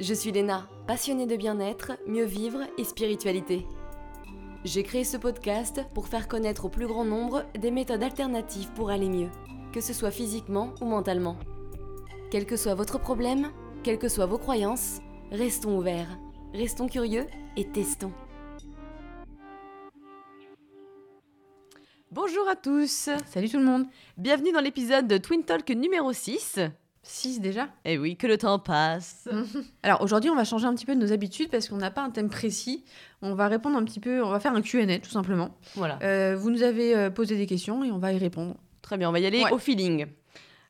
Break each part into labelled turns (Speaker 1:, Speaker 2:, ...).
Speaker 1: Je suis Léna, passionnée de bien-être, mieux vivre et spiritualité. J'ai créé ce podcast pour faire connaître au plus grand nombre des méthodes alternatives pour aller mieux, que ce soit physiquement ou mentalement. Quel que soit votre problème, quelles que soient vos croyances, restons ouverts, restons curieux et testons.
Speaker 2: Bonjour à tous
Speaker 3: Salut tout le monde
Speaker 2: Bienvenue dans l'épisode de Twin Talk numéro 6.
Speaker 3: 6 déjà
Speaker 2: Eh oui, que le temps passe
Speaker 3: Alors aujourd'hui on va changer un petit peu de nos habitudes parce qu'on n'a pas un thème précis. On va répondre un petit peu, on va faire un Q&A tout simplement.
Speaker 2: Voilà.
Speaker 3: Euh, vous nous avez euh, posé des questions et on va y répondre.
Speaker 2: Très bien, on va y aller
Speaker 3: Ouais.
Speaker 2: au feeling.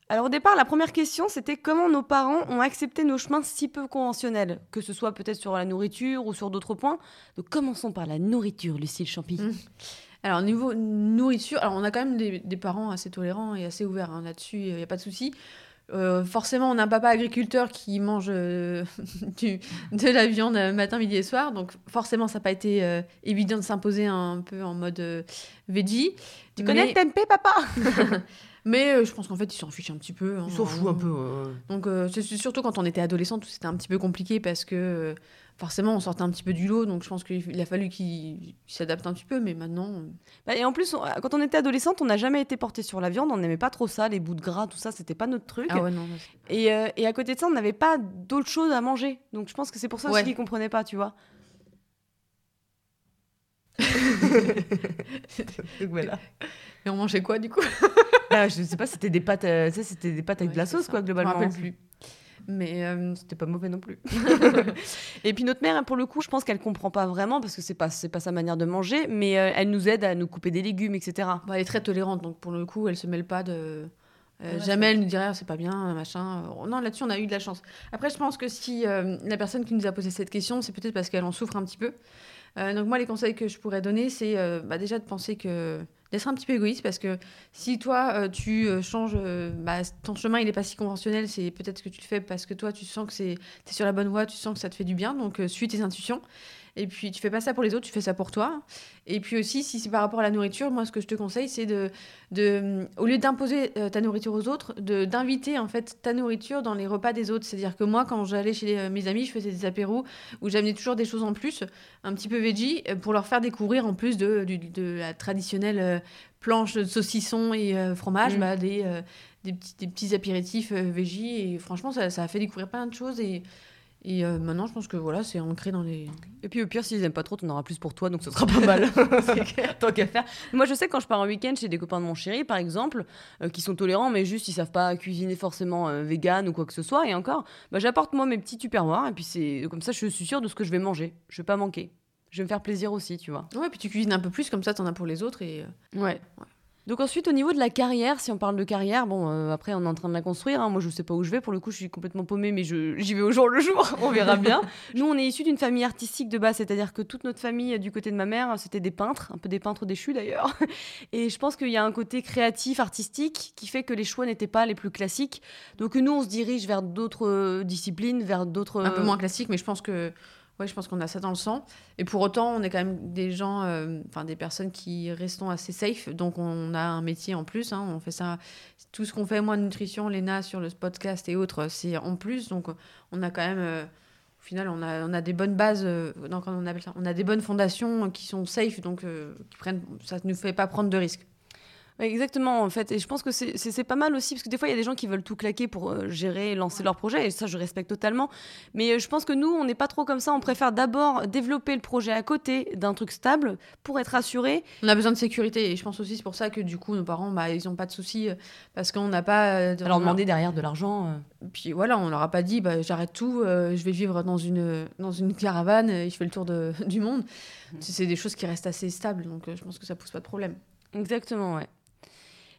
Speaker 2: Alors au départ, la première question, c'était comment nos parents ont accepté nos chemins si peu conventionnels, que ce soit peut-être sur la nourriture ou sur d'autres points. Donc commençons par la nourriture, Lucille Champy.
Speaker 3: Mm. Alors niveau nourriture, alors on a quand même des, des parents assez tolérants et assez ouverts hein, là-dessus, il n'y a pas de souci. Euh, forcément, on a un papa agriculteur qui mange euh, du- de la viande euh, matin, midi et soir, donc forcément, ça n'a pas été euh, évident de s'imposer un peu en mode veggie.
Speaker 2: Tu
Speaker 3: Mais-
Speaker 2: connais le tempeh, papa?
Speaker 3: Mais je pense qu'en fait, ils s'en fichent un petit peu. hein.
Speaker 2: Il s'en fout un peu. ouais.
Speaker 3: Donc, surtout quand on était adolescente, c'était un petit peu compliqué parce que forcément, on sortait un petit peu du lot. Donc, je pense qu'il a fallu qu'il s'adapte un petit peu. Mais maintenant, euh,
Speaker 2: Bah, et en plus, on- quand on était adolescente, on n'a jamais été porté sur la viande, on n'aimait pas trop ça, les bouts de gras, tout ça, c'était pas notre truc.
Speaker 3: ah ouais, non.
Speaker 2: Et, euh, et à côté de ça, on n'avait pas d'autre chose à manger. Donc je pense que c'est pour ça aussi
Speaker 3: Ouais.
Speaker 2: qu'ils comprenaient pas, tu vois. Donc voilà.
Speaker 3: Et on mangeait quoi du coup?
Speaker 2: Ah, je sais pas, c'était des pâtes, euh, c'était des pâtes avec de la sauce,
Speaker 3: ça.
Speaker 2: quoi,
Speaker 3: Je me
Speaker 2: globalement.
Speaker 3: rappelle plus. Mais euh,
Speaker 2: C'était pas mauvais non plus. et puis notre mère, pour le coup, je pense qu'elle comprend pas vraiment parce que c'est pas, c'est pas sa manière de manger, mais euh, elle nous aide à nous couper des légumes, etc.
Speaker 3: bon, elle est très tolérante. Donc, pour le coup, elle se mêle pas de. euh,
Speaker 2: Ouais,
Speaker 3: jamais elle nous dirait Ah, c'est pas bien, machin. Euh, Non, là-dessus, on a eu de la chance. Après, je pense que si euh, la personne qui nous a posé cette question, c'est peut-être parce qu'elle en souffre un petit peu. Euh, donc, moi, les conseils que je pourrais donner, c'est euh, bah, déjà de penser que. D'être un petit peu égoïste parce que si toi, euh, tu euh, changes. euh, bah, ton chemin, il est pas si conventionnel, c'est peut-être que tu le fais parce que toi, tu sens que c'est es sur la bonne voie, tu sens que ça te fait du bien. Donc, suis tes intuitions. Et puis, tu fais pas ça pour les autres, tu fais ça pour toi. Et puis aussi, si c'est par rapport à la nourriture, moi, ce que je te conseille, c'est de, de, au lieu d'imposer euh, ta nourriture aux autres, de d'inviter en fait ta nourriture dans les repas des autres. C'est-à-dire que moi, quand j'allais chez euh, mes amis, je faisais des apéros où j'amenais toujours des choses en plus, un petit peu veggie, euh, pour leur faire découvrir en plus de, la traditionnelle planche de saucisson et fromage,
Speaker 2: Mm.
Speaker 3: bah, des, des, petits, des petits apéritifs veggie. Et franchement, ça, ça a fait découvrir plein de choses. Et, et euh, maintenant, je pense que voilà, c'est ancré dans les.
Speaker 2: Et puis au pire, s'ils aiment pas trop, t'en auras plus pour toi, donc ce sera pas mal. Tant qu'à faire. Moi, je sais quand je pars en week-end chez des copains de mon chéri, par exemple, euh, qui sont tolérants, mais juste ils savent pas cuisiner forcément euh, vegan ou quoi que ce soit, et encore, bah, j'apporte moi mes petits tupperwares, et puis c'est comme ça, je suis sûre de ce que je vais manger. Je vais pas manquer. Je vais me faire plaisir aussi, tu vois.
Speaker 3: Ouais, puis tu cuisines un peu plus, comme ça, t'en as pour les autres. Et, euh,
Speaker 2: Ouais. Donc ensuite, au niveau de la carrière, si on parle de carrière, bon, euh, après, on est en train de la construire. hein. Moi, je sais pas où je vais. Pour le coup, je suis complètement paumée, mais j'y vais au jour le jour. on verra bien. Nous, on est issus d'une famille artistique de base, c'est-à-dire que toute notre famille, euh, du côté de ma mère, c'était des peintres, un peu des peintres déchus d'ailleurs. Et je pense qu'il y a un côté créatif, artistique, qui fait que les choix n'étaient pas les plus classiques. Donc nous, on se dirige vers d'autres euh, disciplines, vers d'autres...
Speaker 3: un peu moins classique, mais je pense que ouais, je pense qu'on a ça dans le sang. Et pour autant, on est quand même des gens, euh, enfin des personnes qui restons assez safe. Donc on a un métier en plus. hein, on fait ça, tout ce qu'on fait, moi, nutrition, Léna sur le podcast et autres, c'est en plus. Donc on a quand même, euh, au final, on a, on a des bonnes bases. euh, on On a des bonnes fondations qui sont safe, donc qui prennent, ça ne nous fait pas prendre de risques.
Speaker 2: Exactement, en fait. Et je pense que c'est- pas mal aussi, parce que des fois, il y a des gens qui veulent tout claquer pour euh, gérer lancer leur projet, et ça, je respecte totalement. Mais euh, je pense que nous, on n'est pas trop comme ça. On préfère d'abord développer le projet à côté d'un truc stable pour être assuré.
Speaker 3: On a besoin de sécurité et je pense aussi c'est pour ça que du coup nos parents bah, ils ont pas de soucis euh, parce qu'on n'a pas euh, de-
Speaker 2: Alors demander derrière de l'argent. euh.
Speaker 3: Puis voilà, on leur a pas dit bah, j'arrête tout, je vais vivre dans une, dans une caravane et je fais le tour de- du monde. C'est c'est des choses qui restent assez stables, donc je pense que ça pose pas de problème.
Speaker 2: Exactement, ouais.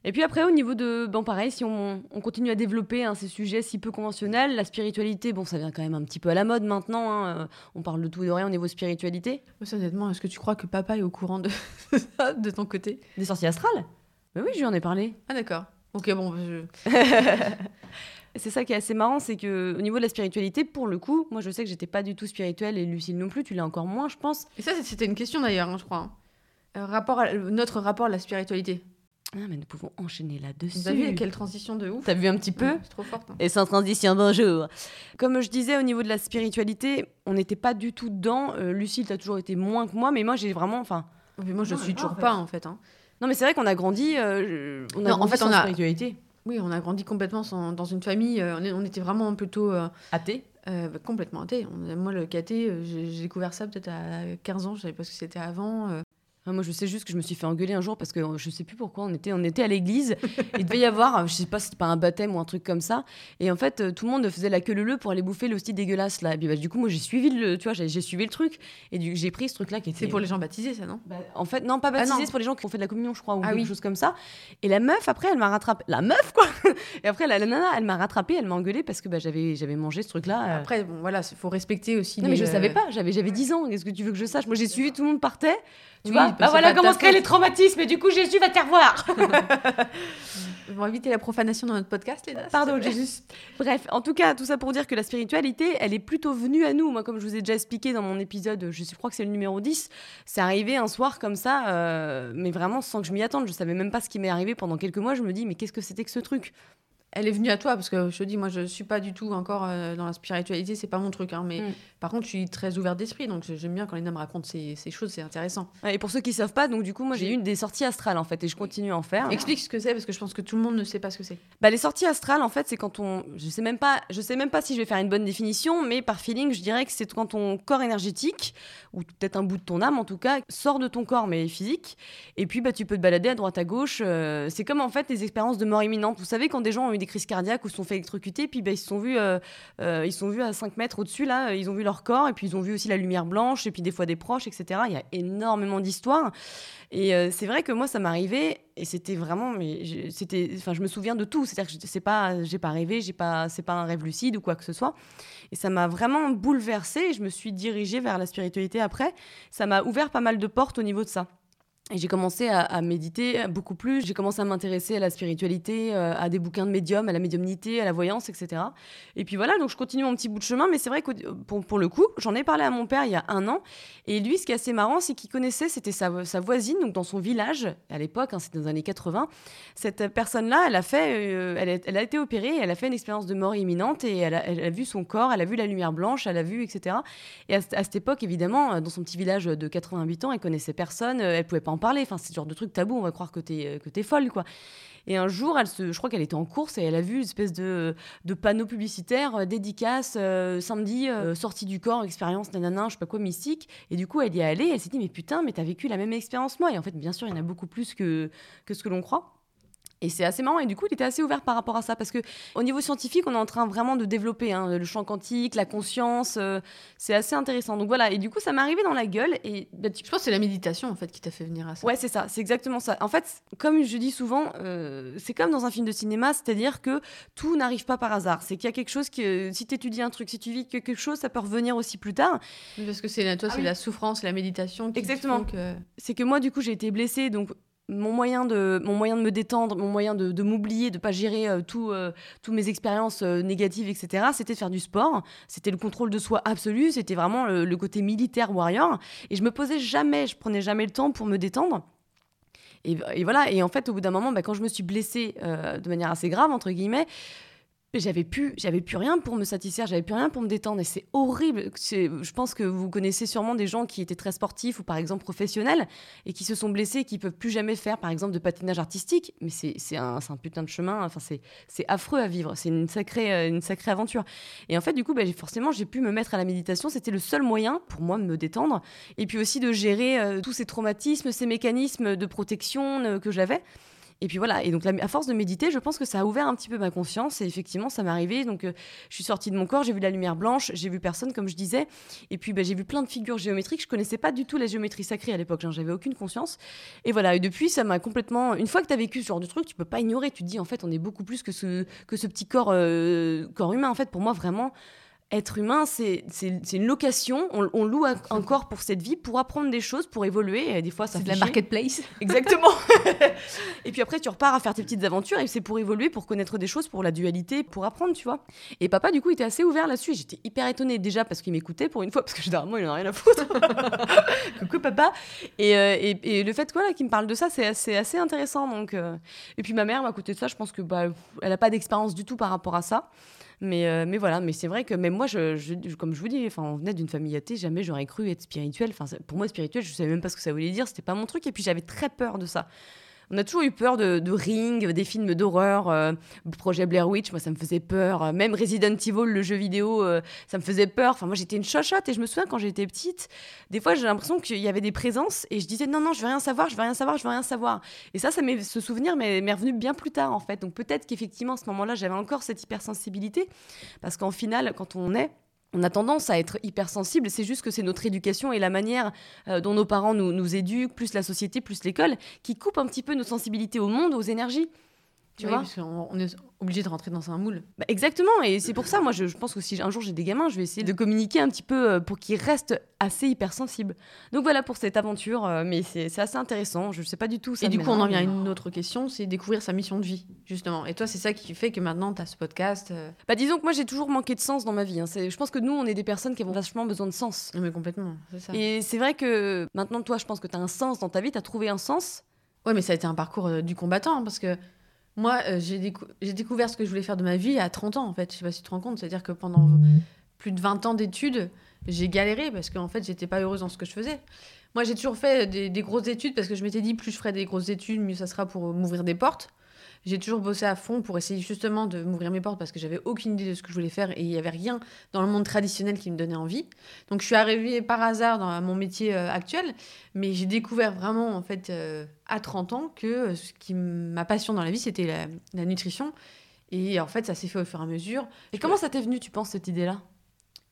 Speaker 2: Et puis après, au niveau de. Bon, pareil, si on, on continue à développer hein, ces sujets si peu conventionnels, la spiritualité, bon, ça vient quand même un petit peu à la mode maintenant. hein, euh, On parle de tout et de rien au niveau spiritualité.
Speaker 3: Honnêtement, est-ce que tu crois que papa est au courant de ça, de ton côté?
Speaker 2: Des sorciers astrales? Mais oui, je lui en ai parlé.
Speaker 3: Ah d'accord. Ok, bon, je-
Speaker 2: C'est ça qui est assez marrant, c'est que au niveau de la spiritualité, pour le coup, moi je sais que j'étais pas du tout spirituelle et Lucille non plus, tu l'es encore moins, je pense.
Speaker 3: Et ça, c'était une question d'ailleurs, hein, je crois. Euh, rapport à- notre rapport à la spiritualité.
Speaker 2: Ah, mais nous pouvons enchaîner là-dessus.
Speaker 3: Avez vu quelle transition de ouf
Speaker 2: T'as vu un petit peu
Speaker 3: C'est trop forte. hein.
Speaker 2: Et sans transition, bonjour. Comme je disais, au niveau de la spiritualité, on n'était pas du tout dedans. Euh, Lucille, t'as toujours été moins que moi, mais moi, j'ai vraiment. Enfin,
Speaker 3: Mais moi, je
Speaker 2: Non, mais
Speaker 3: suis
Speaker 2: pas,
Speaker 3: toujours
Speaker 2: en fait.
Speaker 3: pas, en fait. hein.
Speaker 2: non, mais c'est vrai qu'on a grandi. euh, on a
Speaker 3: Non, en
Speaker 2: grandi
Speaker 3: fait,
Speaker 2: sans
Speaker 3: on a-
Speaker 2: spiritualité.
Speaker 3: Oui, on a grandi complètement sans- dans une famille. euh, on, était vraiment plutôt euh,
Speaker 2: Athée.
Speaker 3: euh, bah, complètement athée. Moi, le euh, j'ai j'ai découvert ça peut-être à 15 ans. Je savais pas ce que c'était avant.
Speaker 2: Ah, Moi, je sais juste que je me suis fait engueuler un jour parce que euh, je sais plus pourquoi on était, on était à l'église. Il devait y avoir, euh, je sais pas si c'était pas un baptême ou un truc comme ça. Et en fait, euh, tout le monde faisait la queue leu pour aller bouffer l'hostie dégueulasse là. Et puis bah, du coup, moi, j'ai suivi le, tu vois, j'ai suivi le truc. Et j'ai pris ce truc là qui était.
Speaker 3: C'est pour les gens baptisés, ça, non?
Speaker 2: Bah, en fait, non, pas
Speaker 3: Ah,
Speaker 2: baptisé,
Speaker 3: non.
Speaker 2: c'est pour les gens qui ont fait de la communion, je crois, ou
Speaker 3: Ah
Speaker 2: quelque
Speaker 3: oui.
Speaker 2: chose comme ça. Et la meuf, après, elle m'a rattrapé. La meuf, quoi Et après, la, la nana, elle m'a rattrapé, elle m'a engueulé parce que bah, j'avais, j'avais mangé ce truc-là. euh.
Speaker 3: Après, bon, voilà, il faut respecter aussi.
Speaker 2: Non,
Speaker 3: les,
Speaker 2: mais je savais pas, j'avais, j'avais 10 ans, qu'est-ce que tu veux que je sache? Moi, j'ai suivi, tout le monde partait. Tu
Speaker 3: Oui,
Speaker 2: vois?
Speaker 3: Bah,
Speaker 2: Bah voilà comment se créent les traumatismes, et du coup, Jésus va te faire voir
Speaker 3: On va éviter la profanation dans notre podcast, Léna. s'il
Speaker 2: Pardon. Jésus. Bref, en tout cas, tout ça pour dire que la spiritualité, elle est plutôt venue à nous. Moi, comme je vous ai déjà expliqué dans mon épisode, je crois que c'est le numéro 10, c'est arrivé un soir comme ça, euh, mais vraiment sans que je m'y attende. Je savais même pas ce qui m'est arrivé pendant quelques mois. Je me dis, mais qu'est-ce que c'était que ce truc?
Speaker 3: Elle est venue à toi parce que je te dis, moi, je suis pas du tout encore euh, dans la spiritualité, c'est pas mon truc. hein, mais
Speaker 2: Mm.
Speaker 3: par contre, je suis très ouverte d'esprit, donc j'aime bien quand les me racontent ces, ces choses, c'est intéressant.
Speaker 2: Ouais, Et pour ceux qui savent pas, donc du coup, moi j'ai eu des sorties astrales en fait, et je continue à en faire.
Speaker 3: Explique ce que c'est parce que je pense que tout le monde ne sait pas ce que c'est.
Speaker 2: Bah, les sorties astrales, en fait, c'est quand on. Je sais même pas. Je sais même pas si je vais faire une bonne définition, mais par feeling, je dirais que c'est quand ton corps énergétique ou peut-être un bout de ton âme, en tout cas, sort de ton corps mais physique. Et puis, bah, tu peux te balader à droite à gauche. euh, c'est comme en fait les expériences de mort imminente. Vous savez quand des gens ont eu des crises cardiaques ou se sont fait électrocuter, puis bah, ils se sont vus, euh, euh, ils sont vus à 5 mètres au-dessus là, ils ont vu leur corps et puis ils ont vu aussi la lumière blanche et puis des fois des proches, etc. Il y a énormément d'histoires. Et euh, c'est vrai que moi, ça m'arrivait et c'était vraiment, c'était, enfin, je me souviens de tout. C'est-à-dire que je- c'est pas, pas rêvé, j'ai pas, pas un rêve lucide ou quoi que ce soit. Et ça m'a vraiment bouleversée. Et je me suis dirigée vers la spiritualité après. Ça m'a ouvert pas mal de portes au niveau de ça. Et j'ai commencé à, méditer beaucoup plus. J'ai commencé à m'intéresser à la spiritualité, euh, à des bouquins de médium, à la médiumnité, à la voyance, etc. Et puis voilà, donc je continue mon petit bout de chemin. Mais c'est vrai que pour, le coup, j'en ai parlé à mon père il y a un an. Et lui, ce qui est assez marrant, c'est qu'il connaissait, c'était sa, voisine, donc dans son village, à l'époque, hein, c'était dans les années 80. Cette personne-là, elle a euh, elle, été opérée, elle a fait une expérience de mort imminente et elle a, vu son corps, elle a vu la lumière blanche, elle a vu, etc. Et à, cette- époque, évidemment, euh, dans son petit village de 80 habitants, elle connaissait personne, elle pouvait pas parler. Enfin, c'est ce genre de truc tabou, on va croire que t'es euh, que t'es folle, quoi. Et un jour, elle se, je crois qu'elle était en course et elle a vu une espèce de, de panneau publicitaire, euh, dédicace, euh, samedi, sortie du corps, expérience, nanana, je sais pas quoi, mystique. Et du coup, elle y est allée, elle s'est dit, mais putain, mais t'as vécu la même expérience moi. Et en fait, bien sûr, il y en a beaucoup plus que, que ce que l'on croit. Et c'est assez marrant. Et du coup, il était assez ouvert par rapport à ça. Parce que au niveau scientifique, on est en train vraiment de développer hein, le champ quantique, la conscience. euh, c'est assez intéressant. Donc voilà. Et du coup, ça m'est arrivé dans la gueule. Et bah, tu
Speaker 3: Je pense que c'est la méditation en fait qui t'a fait venir à ça.
Speaker 2: Ouais, c'est ça, c'est exactement ça. En fait, comme je dis souvent, euh, c'est comme dans un film de cinéma, c'est-à-dire que tout n'arrive pas par hasard. C'est qu'il y a quelque chose que, si tu étudies un truc, si tu vis quelque chose, ça peut revenir aussi plus tard.
Speaker 3: Parce que c'est la- toi,
Speaker 2: Ah
Speaker 3: c'est
Speaker 2: oui.
Speaker 3: la souffrance, la méditation qui
Speaker 2: Exactement.
Speaker 3: que.
Speaker 2: C'est que moi, du coup, j'ai été blessée, donc mon moyen de, mon moyen de me détendre, mon moyen de, m'oublier, de pas gérer euh, tout, euh, toutes mes expériences euh, négatives, etc., c'était de faire du sport. C'était le contrôle de soi absolu, c'était vraiment le, côté militaire warrior. Et je me posais jamais, je prenais jamais le temps pour me détendre. Et, voilà, et en fait, au bout d'un moment, bah, quand je me suis blessée de manière assez grave, entre guillemets, j'avais plus, j'avais plus rien pour me satisfaire, j'avais plus rien pour me détendre et c'est horrible. Je pense que vous connaissez sûrement des gens qui étaient très sportifs ou par exemple professionnels et qui se sont blessés et qui peuvent plus jamais faire par exemple de patinage artistique. Mais c'est, un, putain de chemin, enfin c'est, affreux à vivre, c'est une sacrée, euh, une sacrée aventure. Et en fait du coup, j'ai- forcément j'ai pu me mettre à la méditation, c'était le seul moyen pour moi de me détendre et puis aussi de gérer euh, tous ces traumatismes, ces mécanismes de protection euh, que j'avais. Et puis voilà, et donc à force de méditer, je pense que ça a ouvert un petit peu ma conscience et effectivement ça m'est arrivé. Donc euh, je suis sortie de mon corps, j'ai vu la lumière blanche, j'ai vu personne comme je disais, et puis bah, j'ai vu plein de figures géométriques. Je connaissais pas du tout la géométrie sacrée à l'époque, hein, j'avais aucune conscience. Et voilà, et depuis ça m'a complètement. Une fois que tu as vécu ce genre de truc, tu peux pas ignorer. Tu te dis en fait on est beaucoup plus que ce que ce petit corps euh, corps humain. En fait pour moi vraiment être humain, c'est une location. On, loue un, corps pour cette vie, pour apprendre des choses, pour évoluer. Et des fois, ça
Speaker 3: fait de la marketplace.
Speaker 2: Exactement. et puis après, tu repars à faire tes petites aventures et c'est pour évoluer, pour connaître des choses, pour la dualité, pour apprendre, tu vois. Et papa, du coup, était assez ouvert là-dessus. J'étais hyper étonnée déjà parce qu'il m'écoutait pour une fois, parce que généralement, il en a rien à foutre. Coucou papa. Euh, et, et, le fait voilà, qu'il me parle de ça, c'est assez, assez intéressant. Donc, euh. Et puis ma mère, à côté de ça, je pense que bah, elle n'a pas d'expérience du tout par rapport à ça. Mais, euh, mais voilà, mais c'est vrai que même moi, je, comme je vous dis, on venait d'une famille athée, jamais j'aurais cru être spirituel. Enfin, pour moi, spirituel, je savais même pas ce que ça voulait dire, c'était pas mon truc. Et puis j'avais très peur de ça on a toujours eu peur de, Ring, des films d'horreur, euh, projet Blair Witch, moi ça me faisait peur. Même Resident Evil, le jeu vidéo, euh, ça me faisait peur. Enfin, moi j'étais une chochotte et je me souviens quand j'étais petite, des fois j'ai l'impression qu'il y avait des présences et je disais non, non, je veux rien savoir, je veux rien savoir, je veux rien savoir. Et ça, ça ce souvenir m'est revenu bien plus tard en fait. Donc peut-être qu'effectivement à ce moment-là j'avais encore cette hypersensibilité parce qu'en final, quand on est on a tendance à être hypersensible, c'est juste que c'est notre éducation et la manière euh, dont nos parents nous, nous éduquent, plus la société, plus l'école, qui coupe un petit peu nos sensibilités au monde, aux énergies.
Speaker 3: Tu vois parce on est obligé de rentrer dans un moule.
Speaker 2: Bah, exactement, et c'est pour ça, moi, je, pense que si un jour j'ai des gamins, je vais essayer de communiquer un petit peu euh, pour qu'ils restent assez hypersensibles. Donc voilà pour cette aventure, euh, mais c'est assez intéressant. Je ne sais pas du tout.
Speaker 3: Ça et du coup, on en vient à une autre question, c'est découvrir sa mission de vie, justement. Et toi, c'est ça qui fait que maintenant, tu as ce podcast. Euh.
Speaker 2: Bah, disons que moi, j'ai toujours manqué de sens dans ma vie. Hein. Je pense que nous, on est des personnes qui ont vachement besoin de sens.
Speaker 3: Mais complètement, c'est ça.
Speaker 2: Et c'est vrai que maintenant, toi, je pense que tu as un sens dans ta vie, tu as trouvé un sens.
Speaker 3: Ouais, mais ça a été un parcours du combattant, hein, parce que moi, euh, j'ai, découvert ce que je voulais faire de ma vie à 30 ans, en fait. Je sais pas si tu te rends compte. C'est-à-dire que pendant plus de 20 ans d'études, j'ai galéré parce qu'en fait, j'étais pas heureuse dans ce que je faisais. Moi, j'ai toujours fait des, des, grosses études parce que je m'étais dit, plus je ferai des grosses études, mieux ça sera pour m'ouvrir des portes. J'ai toujours bossé à fond pour essayer justement de m'ouvrir mes portes parce que j'avais aucune idée de ce que je voulais faire et il n'y avait rien dans le monde traditionnel qui me donnait envie. Donc je suis arrivée par hasard dans mon métier euh, actuel, mais j'ai découvert vraiment en fait euh, à 30 ans que euh, ce qui ma passion dans la vie c'était la, nutrition et en fait ça s'est fait au fur et à mesure.
Speaker 2: Et comment ça t'est venu tu penses cette idée-là?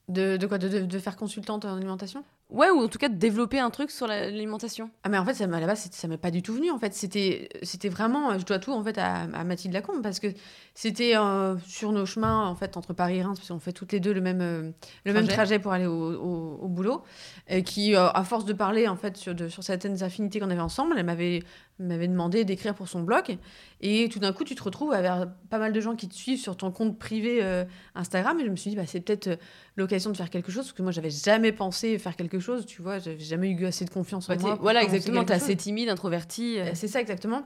Speaker 3: De, de, quoi? De, de, faire consultante en alimentation?
Speaker 2: Ouais, ou en tout cas de développer un truc sur l'alimentation.
Speaker 3: Ah mais en fait, ça, à la base, ça m'est pas du tout venu. En fait, c'était, c'était vraiment, je dois tout en fait à, à Mathilde Lacombe parce que c'était euh, sur nos chemins en fait entre Paris et Reims, parce qu'on fait toutes les deux le même, euh, le trajet. même trajet pour aller au, au, boulot, et qui, euh, à force de parler en fait sur, de, sur certaines affinités qu'on avait ensemble, elle m'avait m'avait demandé d'écrire pour son blog. Et tout d'un coup, tu te retrouves avec pas mal de gens qui te suivent sur ton compte privé Instagram. Et je me suis dit, bah, c'est peut-être l'occasion de faire quelque chose, parce que moi, j'avais jamais pensé faire quelque chose, tu vois, j'avais jamais eu assez de confiance en moi.
Speaker 2: Voilà, exactement, t'es assez timide, introvertie.
Speaker 3: C'est ça, exactement.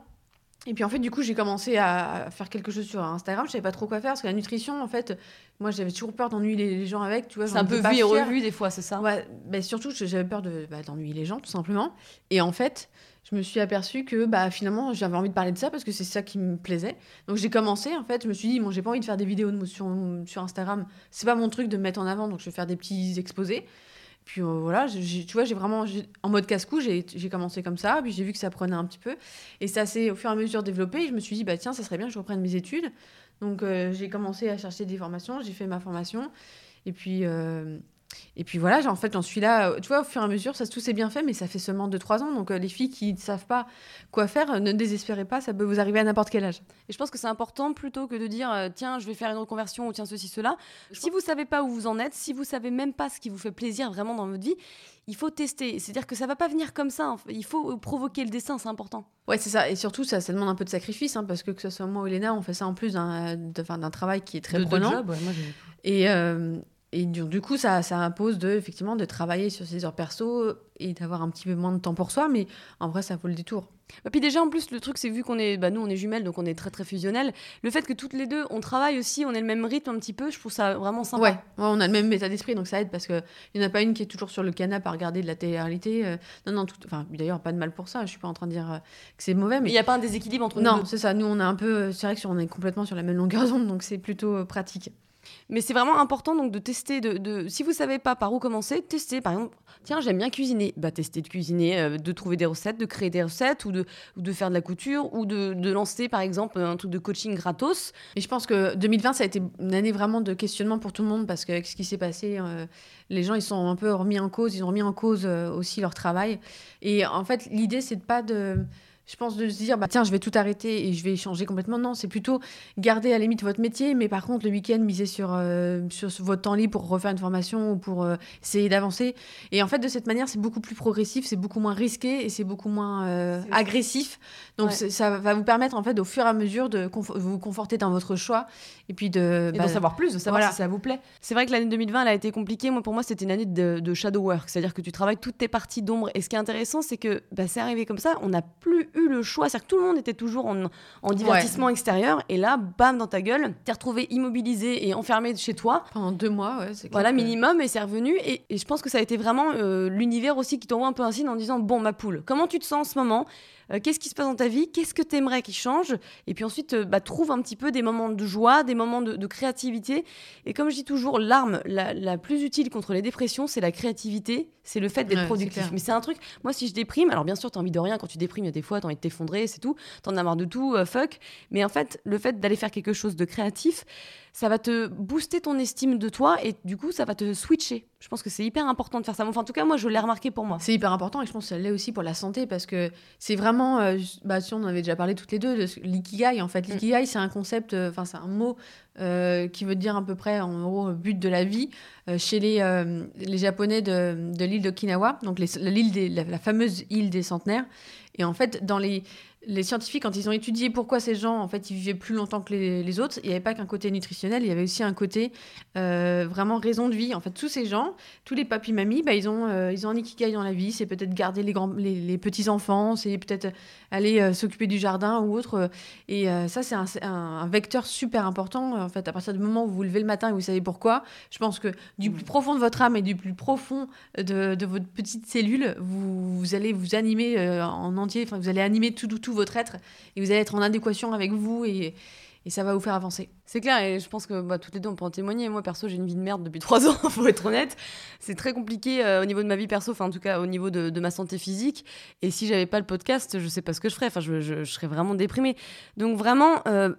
Speaker 3: Et puis en fait, du coup, j'ai commencé à faire quelque chose sur Instagram. Je savais pas trop quoi faire parce que la nutrition, en fait, moi, j'avais toujours peur d'ennuyer les gens avec. Tu vois,
Speaker 2: c'est un peu vu et revu des fois, c'est ça?
Speaker 3: Ouais, mais surtout, j'avais peur de bah, d'ennuyer les gens, tout simplement. Et en fait, je me suis aperçue que bah, finalement, j'avais envie de parler de ça parce que c'est ça qui me plaisait. Donc j'ai commencé, en fait, je me suis dit, bon, j'ai pas envie de faire des vidéos de, sur, sur Instagram. C'est pas mon truc de me mettre en avant, donc je vais faire des petits exposés. Puis euh, voilà, tu vois, j'ai vraiment, en mode casse-cou, j'ai commencé comme ça, puis j'ai vu que ça prenait un petit peu. Et ça s'est au fur et à mesure développé. Et je me suis dit, bah tiens, ça serait bien que je reprenne mes études. Donc euh, j'ai commencé à chercher des formations, j'ai fait ma formation. Et puis, euh, et puis voilà, en fait, j'en suis là. Euh, tu vois, au fur et à mesure, ça tout s'est bien fait, mais ça fait seulement 2-3 ans. Donc, euh, les filles qui ne savent pas quoi faire, euh, ne désespérez pas, ça peut vous arriver à n'importe quel âge.
Speaker 2: Et je pense que c'est important plutôt que de dire tiens, je vais faire une reconversion ou tiens, ceci, cela. Si vous savez pas où vous en êtes, si vous savez même pas ce qui vous fait plaisir vraiment dans votre vie, il faut tester. C'est-à-dire que ça va pas venir comme ça. Il faut provoquer le dessin, c'est important.
Speaker 3: Ouais, c'est ça. Et surtout, ça, ça demande un peu de sacrifice, hein, parce que que ce soit moi ou Elena, on fait ça en plus d'un travail qui est très prenant. et, et du, coup, ça, ça impose de, effectivement, de travailler sur ses heures perso et d'avoir un petit peu moins de temps pour soi, mais en vrai, ça vaut le détour.
Speaker 2: Et puis déjà, en plus, le truc, c'est vu qu'on est, bah, nous, on est jumelles, donc on est très, très fusionnels. Le fait que toutes les deux, on travaille aussi, on ait le même rythme un petit peu, je trouve ça vraiment sympa.
Speaker 3: Ouais, on a le même état d'esprit, donc ça aide parce qu'il n'y en a pas une qui est toujours sur le canapé à regarder de la télé-réalité. Euh. non, non, tout... enfin, d'ailleurs, pas de mal pour ça, je suis pas en train de dire euh, que c'est mauvais. Mais
Speaker 2: il n'y a pas un déséquilibre entre nous
Speaker 3: Non, c'est ça, nous, on est un peu, c'est vrai qu'on est complètement sur la même longueur d'onde, donc c'est plutôt euh, pratique.
Speaker 2: Mais c'est vraiment important donc de tester. De, de, si vous savez pas par où commencer, testez. Par exemple, tiens, j'aime bien cuisiner. Bah, tester de cuisiner, euh, de trouver des recettes, de créer des recettes ou de, de faire de la couture ou de, de, lancer par exemple un truc de coaching gratos.
Speaker 3: Et je pense que 2020, ça a été une année vraiment de questionnement pour tout le monde parce qu'avec ce qui s'est passé, euh, les gens ils sont un peu remis en cause. Ils ont remis en cause euh, aussi leur travail. Et en fait, l'idée, c'est de pas de je pense, de se dire, bah, tiens, je vais tout arrêter et je vais changer complètement. Non, c'est plutôt garder à la limite votre métier, mais par contre, le week-end, miser sur, euh, sur votre temps libre pour refaire une formation ou pour euh, essayer d'avancer. Et en fait, de cette manière, c'est beaucoup plus progressif, c'est beaucoup moins risqué et c'est beaucoup moins euh, agressif. Donc, ça va vous permettre, en fait, au fur et à mesure, de vous conforter dans votre choix et puis de.
Speaker 2: d'en bah, savoir plus, de savoir si ça vous plaît. C'est vrai que l'année 2020, elle a été compliquée. Moi, pour moi, c'était une année de, de, shadow work, c'est-à-dire que tu travailles toutes tes parties d'ombre. Et ce qui est intéressant, c'est que bah, c'est arrivé comme ça, on n'a plus le choix. C'est-à-dire que tout le monde était toujours en, divertissement extérieur. Et là, bam, dans ta gueule, t'es retrouvé immobilisé et enfermé chez toi.
Speaker 3: Pendant deux mois, ouais.
Speaker 2: Voilà, minimum, et c'est revenu. Et, je pense que ça a été vraiment euh, l'univers aussi qui t'envoie un peu un signe en disant Bon, ma poule, comment tu te sens en ce moment? Euh, qu'est-ce qui se passe dans ta vie, qu'est-ce que tu aimerais qu'il change, et puis ensuite euh, bah, trouve un petit peu des moments de joie, des moments de, créativité. Et comme je dis toujours, l'arme la, plus utile contre les dépressions, c'est la créativité, c'est le fait d'être productif. Mais c'est un truc, moi si je déprime, alors bien sûr, tu as envie de rien, quand tu déprimes, il y a des fois, tu as envie de t'effondrer, c'est tout, tu en as marre de tout, euh, fuck. Mais en fait, le fait d'aller faire quelque chose de créatif, ça va te booster ton estime de toi et du coup, ça va te switcher. Je pense que c'est hyper important de faire ça. Enfin, en tout cas, moi, je l'ai remarqué pour moi.
Speaker 3: C'est hyper important et je pense que ça l'est aussi pour la santé parce que c'est vraiment, euh, bah, si on en avait déjà parlé toutes les deux, de l'ikigai. En fait, mm. l'ikigai, c'est un concept, euh, enfin, c'est un mot euh, qui veut dire à peu près, en gros, but de la vie chez les, les Japonais de, de l'île d'Okinawa, donc l'île la, fameuse île des centenaires. Et en fait, dans les, les scientifiques, quand ils ont étudié pourquoi ces gens, en fait, ils vivaient plus longtemps que les, autres, il n'y avait pas qu'un côté nutritionnel, il y avait aussi un côté euh, vraiment raison de vie. En fait, tous ces gens, tous les papis mamies, bah, ils, ont, euh, ils ont un ikigai dans la vie. C'est peut-être garder les, les, petits-enfants, c'est peut-être aller euh, s'occuper du jardin ou autre. Et ça, c'est un, vecteur super important. En fait, à partir du moment où vous vous levez le matin et vous savez pourquoi, je pense que du plus profond de votre âme et du plus profond de, de votre petite cellule, vous, vous allez vous animer en entier, enfin, vous allez animer tout, tout, tout votre être et vous allez être en adéquation avec vous et, et ça va vous faire avancer.
Speaker 2: C'est clair, et je pense que bah, toutes les deux on peut en témoigner. Moi perso, j'ai une vie de merde depuis trois ans, faut être honnête. C'est très compliqué euh, au niveau de ma vie perso, enfin en tout cas au niveau de, de ma santé physique. Et si j'avais pas le podcast, je sais pas ce que je ferais. Enfin, je, je, serais vraiment déprimée. Donc vraiment, euh,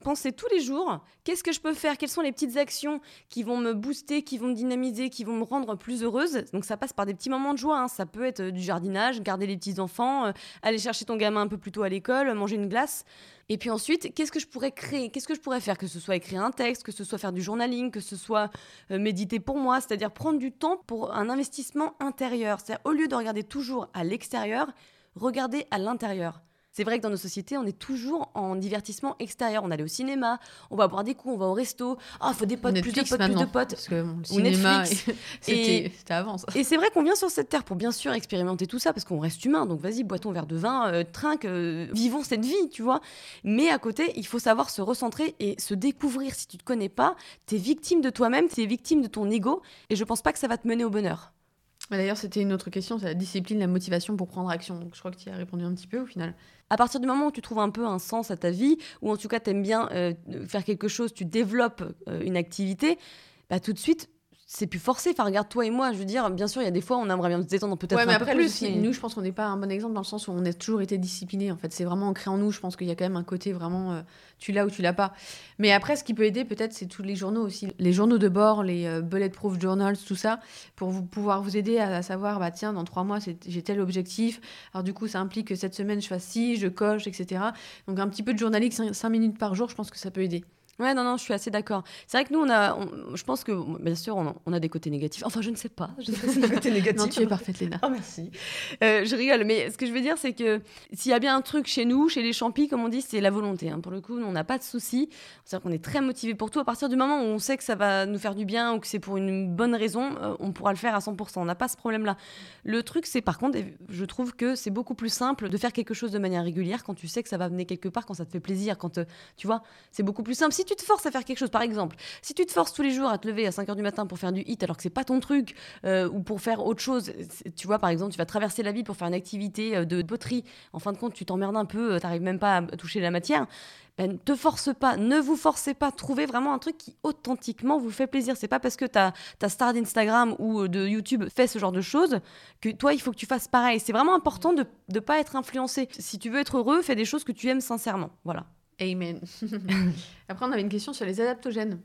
Speaker 2: penser tous les jours, qu'est-ce que je peux faire Quelles sont les petites actions qui vont me booster, qui vont me dynamiser, qui vont me rendre plus heureuse Donc ça passe par des petits moments de joie. Hein. Ça peut être euh, du jardinage, garder les petits-enfants, euh, aller chercher ton gamin un peu plus tôt à l'école, manger une glace. Et puis ensuite, qu'est-ce que je pourrais créer Qu'est-ce que je pourrais faire Que ce soit écrire un texte, que ce soit faire du journaling, que ce soit euh, méditer pour moi, c'est-à-dire prendre du temps pour un investissement intérieur. C'est-à-dire au lieu de regarder toujours à l'extérieur, regarder à l'intérieur. C'est vrai que dans nos sociétés, on est toujours en divertissement extérieur. On allait au cinéma, on va boire des coups, on va au resto. Ah, il faut des potes, plus de potes, plus de potes.
Speaker 3: Parce que le cinéma, c'était avant ça.
Speaker 2: Et c'est vrai qu'on vient sur cette terre pour bien sûr expérimenter tout ça, parce qu'on reste humain. Donc vas-y, bois ton verre de vin, euh, trinque, euh, vivons cette vie, tu vois. Mais à côté, il faut savoir se recentrer et se découvrir. Si tu te connais pas, tu es victime de toi-même, tu es victime de ton ego. Et je pense pas que ça va te mener au bonheur.
Speaker 3: D'ailleurs, c'était une autre question, c'est la discipline, la motivation pour prendre action. Donc, je crois que tu y as répondu un petit peu au final.
Speaker 2: À partir du moment où tu trouves un peu un sens à ta vie, ou en tout cas tu aimes bien euh, faire quelque chose, tu développes euh, une activité, bah, tout de suite, c'est plus forcé. Enfin, regarde toi et moi, je veux dire, bien sûr, il y a des fois, on aimerait bien se détendre peut-être un peu plus.
Speaker 3: Mais... Nous, je pense qu'on n'est pas un bon exemple dans le sens où on a toujours été discipliné. En fait, c'est vraiment ancré en nous. Je pense qu'il y a quand même un côté vraiment, euh, tu l'as ou tu l'as pas. Mais après, ce qui peut aider, peut-être, c'est tous les journaux aussi, les journaux de bord, les euh, bulletproof journals, tout ça, pour vous pouvoir vous aider à, savoir, bah tiens, dans trois mois, j'ai tel objectif. Alors du coup, ça implique que cette semaine, je fasse ci, je coche, etc. Donc un petit peu de journalisme, 5 minutes par jour, je pense que ça peut aider.
Speaker 2: Ouais, non, non, je suis assez d'accord. C'est vrai que nous, on a, je pense que, bien sûr, on a, des côtés négatifs. Enfin, je ne sais pas. Je sais pas côtés négatifs.
Speaker 3: non, tu es parfaite, Léna.
Speaker 2: Oh, merci. Euh, je rigole, mais ce que je veux dire, c'est que s'il y a bien un truc chez nous, chez les champis, comme on dit, c'est la volonté. Hein. Pour le coup, on n'a pas de soucis. C'est-à-dire qu'on est très motivé pour tout. À partir du moment où on sait que ça va nous faire du bien ou que c'est pour une bonne raison, euh, on pourra le faire à 100%. On n'a pas ce problème-là. Le truc, c'est par contre, je trouve que c'est beaucoup plus simple de faire quelque chose de manière régulière quand tu sais que ça va venir quelque part, quand ça te fait plaisir, quand euh, tu vois, c'est beaucoup plus simple. Si tu te forces à faire quelque chose par exemple, si tu te forces tous les jours à te lever à 5h du matin pour faire du hit alors que c'est pas ton truc, euh, ou pour faire autre chose, tu vois, par exemple, tu vas traverser la vie pour faire une activité euh, de poterie, en fin de compte, tu t'emmerdes un peu, euh, t'arrives même pas à toucher la matière, ben, ne te force pas, ne vous forcez pas, trouvez vraiment un truc qui authentiquement vous fait plaisir. C'est pas parce que ta, ta star d'Instagram ou de YouTube fait ce genre de choses que toi, il faut que tu fasses pareil. C'est vraiment important de ne pas être influencé. Si tu veux être heureux, fais des choses que tu aimes sincèrement. Voilà.
Speaker 3: Amen. Après, on avait une question sur les adaptogènes.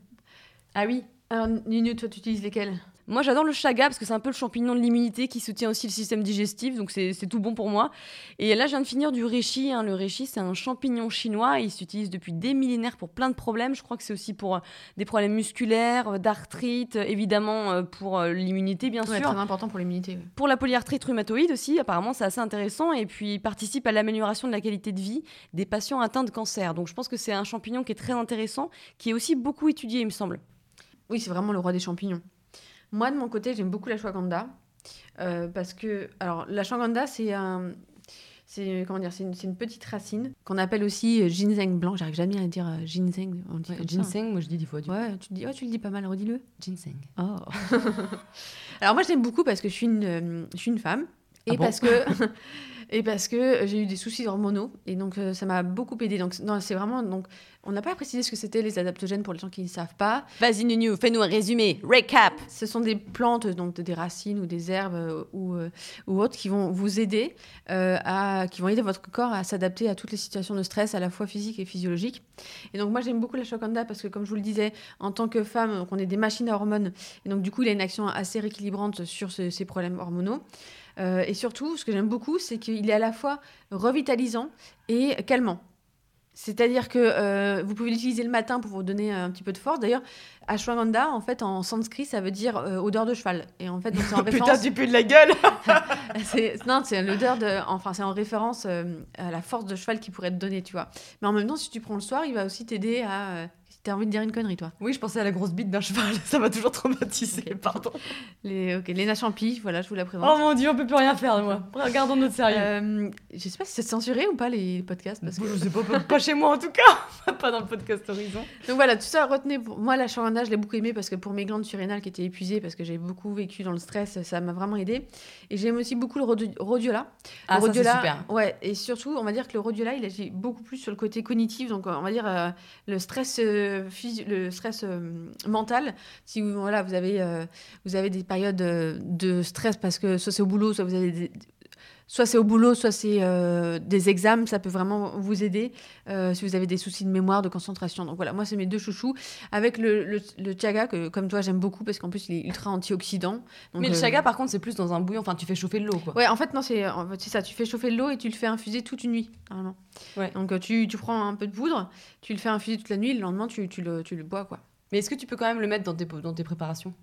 Speaker 2: Ah oui.
Speaker 3: Alors, Ninu, toi, tu utilises lesquels?
Speaker 2: Moi, j'adore le chaga parce que c'est un peu le champignon de l'immunité qui soutient aussi le système digestif, donc c'est tout bon pour moi. Et là, je viens de finir du reishi. Hein. Le reishi, c'est un champignon chinois. Il s'utilise depuis des millénaires pour plein de problèmes. Je crois que c'est aussi pour euh, des problèmes musculaires, euh, d'arthrite, évidemment euh, pour l'immunité, bien
Speaker 3: ouais,
Speaker 2: sûr.
Speaker 3: Très important pour l'immunité.
Speaker 2: Pour la polyarthrite rhumatoïde aussi, apparemment, c'est assez intéressant. Et puis, il participe à l'amélioration de la qualité de vie des patients atteints de cancer. Donc, je pense que c'est un champignon qui est très intéressant, qui est aussi beaucoup étudié, il me semble.
Speaker 3: Oui, c'est vraiment le roi des champignons. Moi, de mon côté, j'aime beaucoup la shwaganda. Euh, parce que, alors, la shwaganda, c'est un. C'est comment dire, c'est une, petite racine qu'on appelle aussi euh, ginseng blanc. J'arrive jamais à dire euh, ginseng.
Speaker 2: On dit ginseng, moi je dis des fois.
Speaker 3: Ouais, tu, dis, oh, tu le dis pas mal, redis-le.
Speaker 2: Ginseng.
Speaker 3: Oh. alors moi, je l'aime beaucoup parce que je suis une, je suis une femme. Et ah parce que et parce que j'ai eu des soucis hormonaux et donc ça m'a beaucoup aidé donc c'est vraiment donc on n'a pas précisé ce que c'était les adaptogènes pour les gens qui ne savent pas.
Speaker 2: Vas-y Nunu, fais-nous un résumé, recap.
Speaker 3: Ce sont des plantes, donc des racines ou des herbes euh, ou, euh, ou autres qui vont vous aider euh, à, qui vont aider votre corps à s'adapter à toutes les situations de stress, à la fois physique et physiologique. Et donc moi j'aime beaucoup la shwaganda parce que comme je vous le disais, en tant que femme, donc on est des machines à hormones et donc du coup il a une action assez rééquilibrante sur ces problèmes hormonaux. Et surtout, ce que j'aime beaucoup, c'est qu'il est à la fois revitalisant et calmant. C'est-à-dire que euh, vous pouvez l'utiliser le matin pour vous donner un petit peu de force. D'ailleurs, ashwagandha, en fait, en sanskrit, ça veut dire euh, odeur de cheval. Et en fait, c'est en référence.
Speaker 2: Putain, tu pues de la gueule
Speaker 3: Non, c'est l'odeur de. Enfin, c'est en référence euh, à la force de cheval qui pourrait te donner, tu vois. Mais en même temps, si tu prends le soir, il va aussi t'aider à T'as envie de dire une connerie, toi
Speaker 2: Oui, je pensais à la grosse bite d'un cheval. Ça m'a toujours traumatisé, pardon.
Speaker 3: Les, ok, Léna Champy, voilà, je vous la présente.
Speaker 2: Oh mon dieu, on peut plus rien faire moi. Regardons notre sérieux. Euh,
Speaker 3: je sais pas si c'est censuré ou pas les podcasts.
Speaker 2: Parce que... Je sais pas, pas, chez moi en tout cas. pas dans le podcast Horizon.
Speaker 3: Donc voilà, tout ça, retenez. Moi, la shawanda, je l'ai beaucoup aimé parce que pour mes glandes surrénales qui étaient épuisées, parce que j'ai beaucoup vécu dans le stress, ça m'a vraiment aidé. Et j'aime aussi beaucoup le rhodiola.
Speaker 2: Ah, le rhodiola, super.
Speaker 3: Ouais, et surtout, on va dire que le rhodiola, il agit beaucoup plus sur le côté cognitif. Donc, on va dire euh, le stress euh, physique stress euh, mental. Si vous, voilà, vous, avez, euh, vous avez des périodes euh, de stress parce que soit c'est au boulot, soit vous avez soit c'est au boulot, soit c'est des examens, ça peut vraiment vous aider si vous avez des soucis de mémoire, de concentration. Donc voilà, moi c'est mes deux chouchous. Avec le, le, chaga, que comme toi j'aime beaucoup parce qu'en plus il est ultra antioxydant.
Speaker 2: Mais le chaga par contre c'est plus dans un bouillon, enfin tu fais chauffer de l'eau quoi.
Speaker 3: Ouais, en fait non, c'est ça, tu fais chauffer de l'eau et tu le fais infuser toute une nuit, normalement. Ouais. Donc tu, tu, prends un peu de poudre, tu le fais infuser toute la nuit, le lendemain tu, tu, le, tu le bois quoi.
Speaker 2: Mais est-ce que tu peux quand même le mettre dans tes, dans tes préparations?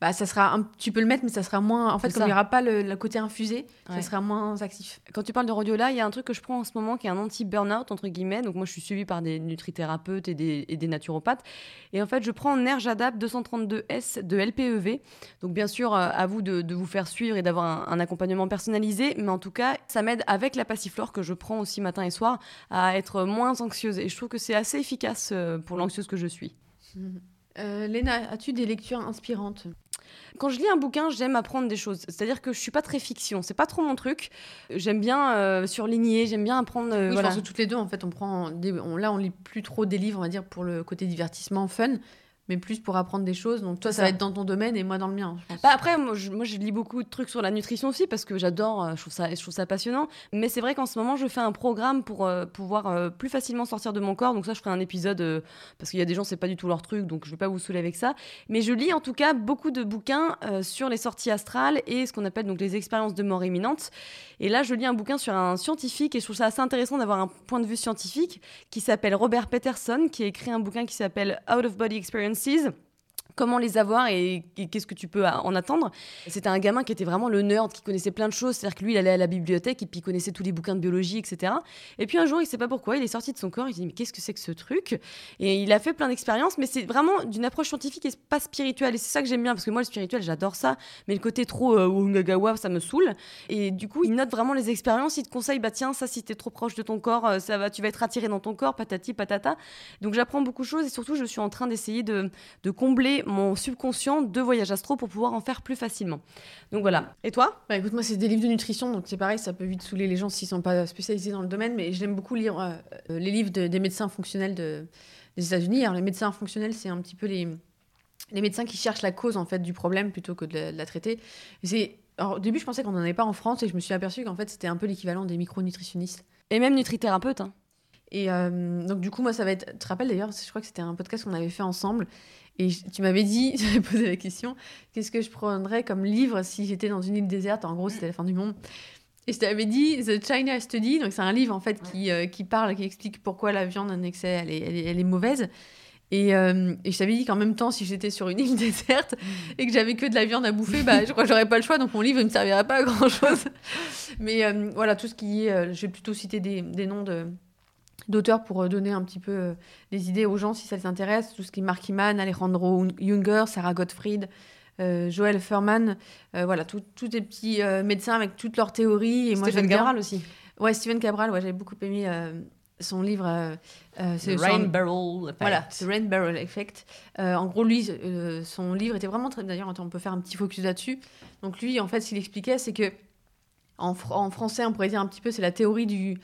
Speaker 3: Bah, ça sera un... tu peux le mettre, mais ça sera moins. En fait, comme il n'y aura pas le, côté infusé, ça sera moins actif.
Speaker 2: Quand tu parles de rhodiola, il y a un truc que je prends en ce moment qui est un anti-burnout, entre guillemets. Donc, moi, je suis suivie par des nutrithérapeutes et des, et des naturopathes. Et en fait, je prends Nerjadap 232S de LPEV. Donc, bien sûr, euh, à vous de, de vous faire suivre et d'avoir un, accompagnement personnalisé. Mais en tout cas, ça m'aide avec la passiflore que je prends aussi matin et soir à être moins anxieuse. Et je trouve que c'est assez efficace euh, pour l'anxieuse que je suis.
Speaker 3: Mmh. Euh, Léna, as-tu des lectures inspirantes?
Speaker 2: Quand je lis un bouquin, j'aime apprendre des choses. C'est-à-dire que je suis pas très fiction, c'est pas trop mon truc. J'aime bien euh, surligner, j'aime bien apprendre. Euh,
Speaker 3: oui, je pense que toutes les deux, en fait, on prend. là, on lit plus trop des livres, on va dire, pour le côté divertissement, fun mais plus pour apprendre des choses. Donc toi, ça, va être dans ton domaine et moi dans le mien. Je
Speaker 2: Bah après, moi je, moi je, lis beaucoup de trucs sur la nutrition aussi parce que j'adore, euh, je trouve ça, je trouve ça passionnant. Mais c'est vrai qu'en ce moment, je fais un programme pour euh, pouvoir euh, plus facilement sortir de mon corps. Donc ça, je ferai un épisode parce qu'il y a des gens, c'est pas du tout leur truc, donc je vais pas vous saouler avec ça. Mais je lis en tout cas beaucoup de bouquins sur les sorties astrales et ce qu'on appelle donc les expériences de mort imminente. Et là, je lis un bouquin sur un scientifique et je trouve ça assez intéressant d'avoir un point de vue scientifique qui s'appelle Robert Peterson, qui a écrit un bouquin qui s'appelle Out of Body Experiences comment les avoir et, qu'est-ce que tu peux en attendre. C'était un gamin qui était vraiment le nerd, qui connaissait plein de choses. C'est-à-dire que lui, il allait à la bibliothèque et puis il connaissait tous les bouquins de biologie, etc. Et puis un jour, il sait pas pourquoi, il est sorti de son corps, il dit, mais qu'est-ce que c'est que ce truc? Et il a fait plein d'expériences, mais c'est vraiment d'une approche scientifique et pas spirituelle. Et c'est ça que j'aime bien, parce que moi, le spirituel, j'adore ça, mais le côté trop euh, ça me saoule. Et du coup, il note vraiment les expériences, il te conseille, bah tiens, ça, si t'es trop proche de ton corps, euh, ça va, tu vas être attiré dans ton corps, patati patata. Donc j'apprends beaucoup de choses et surtout, je suis en train d'essayer de, de combler mon subconscient de voyage astro pour pouvoir en faire plus facilement. Donc voilà. Et toi?
Speaker 3: Bah écoute, moi c'est des livres de nutrition, donc c'est pareil, ça peut vite saouler les gens s'ils sont pas spécialisés dans le domaine, mais j'aime beaucoup lire euh, euh, les livres des médecins fonctionnels de, des États-Unis. Alors les médecins fonctionnels, c'est un petit peu les, les médecins qui cherchent la cause en fait du problème plutôt que de la, traiter. C'est au début, je pensais qu'on n'en avait pas en France et je me suis aperçu qu'en fait, c'était un peu l'équivalent des micronutritionnistes.
Speaker 2: Et même nutrithérapeutes. Hein.
Speaker 3: Et euh, donc, du coup, moi, ça va être. Tu te rappelles d'ailleurs, je crois que c'était un podcast qu'on avait fait ensemble. Et tu m'avais dit, j'avais posé la question, qu'est-ce que je prendrais comme livre si j'étais dans une île déserte? En gros, c'était la fin du monde. Et je t'avais dit The China Study, donc c'est un livre en fait qui, euh, qui parle, qui explique pourquoi la viande en excès, elle est, elle est, mauvaise. Et, euh, et, je t'avais dit qu'en même temps, si j'étais sur une île déserte et que j'avais que de la viande à bouffer, bah, je crois que j'aurais pas le choix, donc mon livre ne me servirait pas à grand chose. Mais euh, voilà, tout ce qui est. je vais plutôt citer des, des noms de, d'auteurs pour donner un petit peu des idées aux gens si ça les intéresse. Tout ce qui est Mark Iman, Alejandro Junger, Sarah Gottfried, euh, Joël Furman, euh, voilà, tous des petits euh, médecins avec toutes leurs théories.
Speaker 2: Et Stephen Cabral aussi.
Speaker 3: Ouais, Stephen Cabral, ouais, j'avais beaucoup aimé son livre.
Speaker 2: c'est Rain Barrel Effect.
Speaker 3: Voilà, The Rain Barrel Effect. en gros, lui, son livre était vraiment très. D'ailleurs, on peut faire un petit focus là-dessus. Donc, lui, en fait, ce qu'il expliquait, c'est que en, en, français, on pourrait dire un petit peu, c'est la théorie du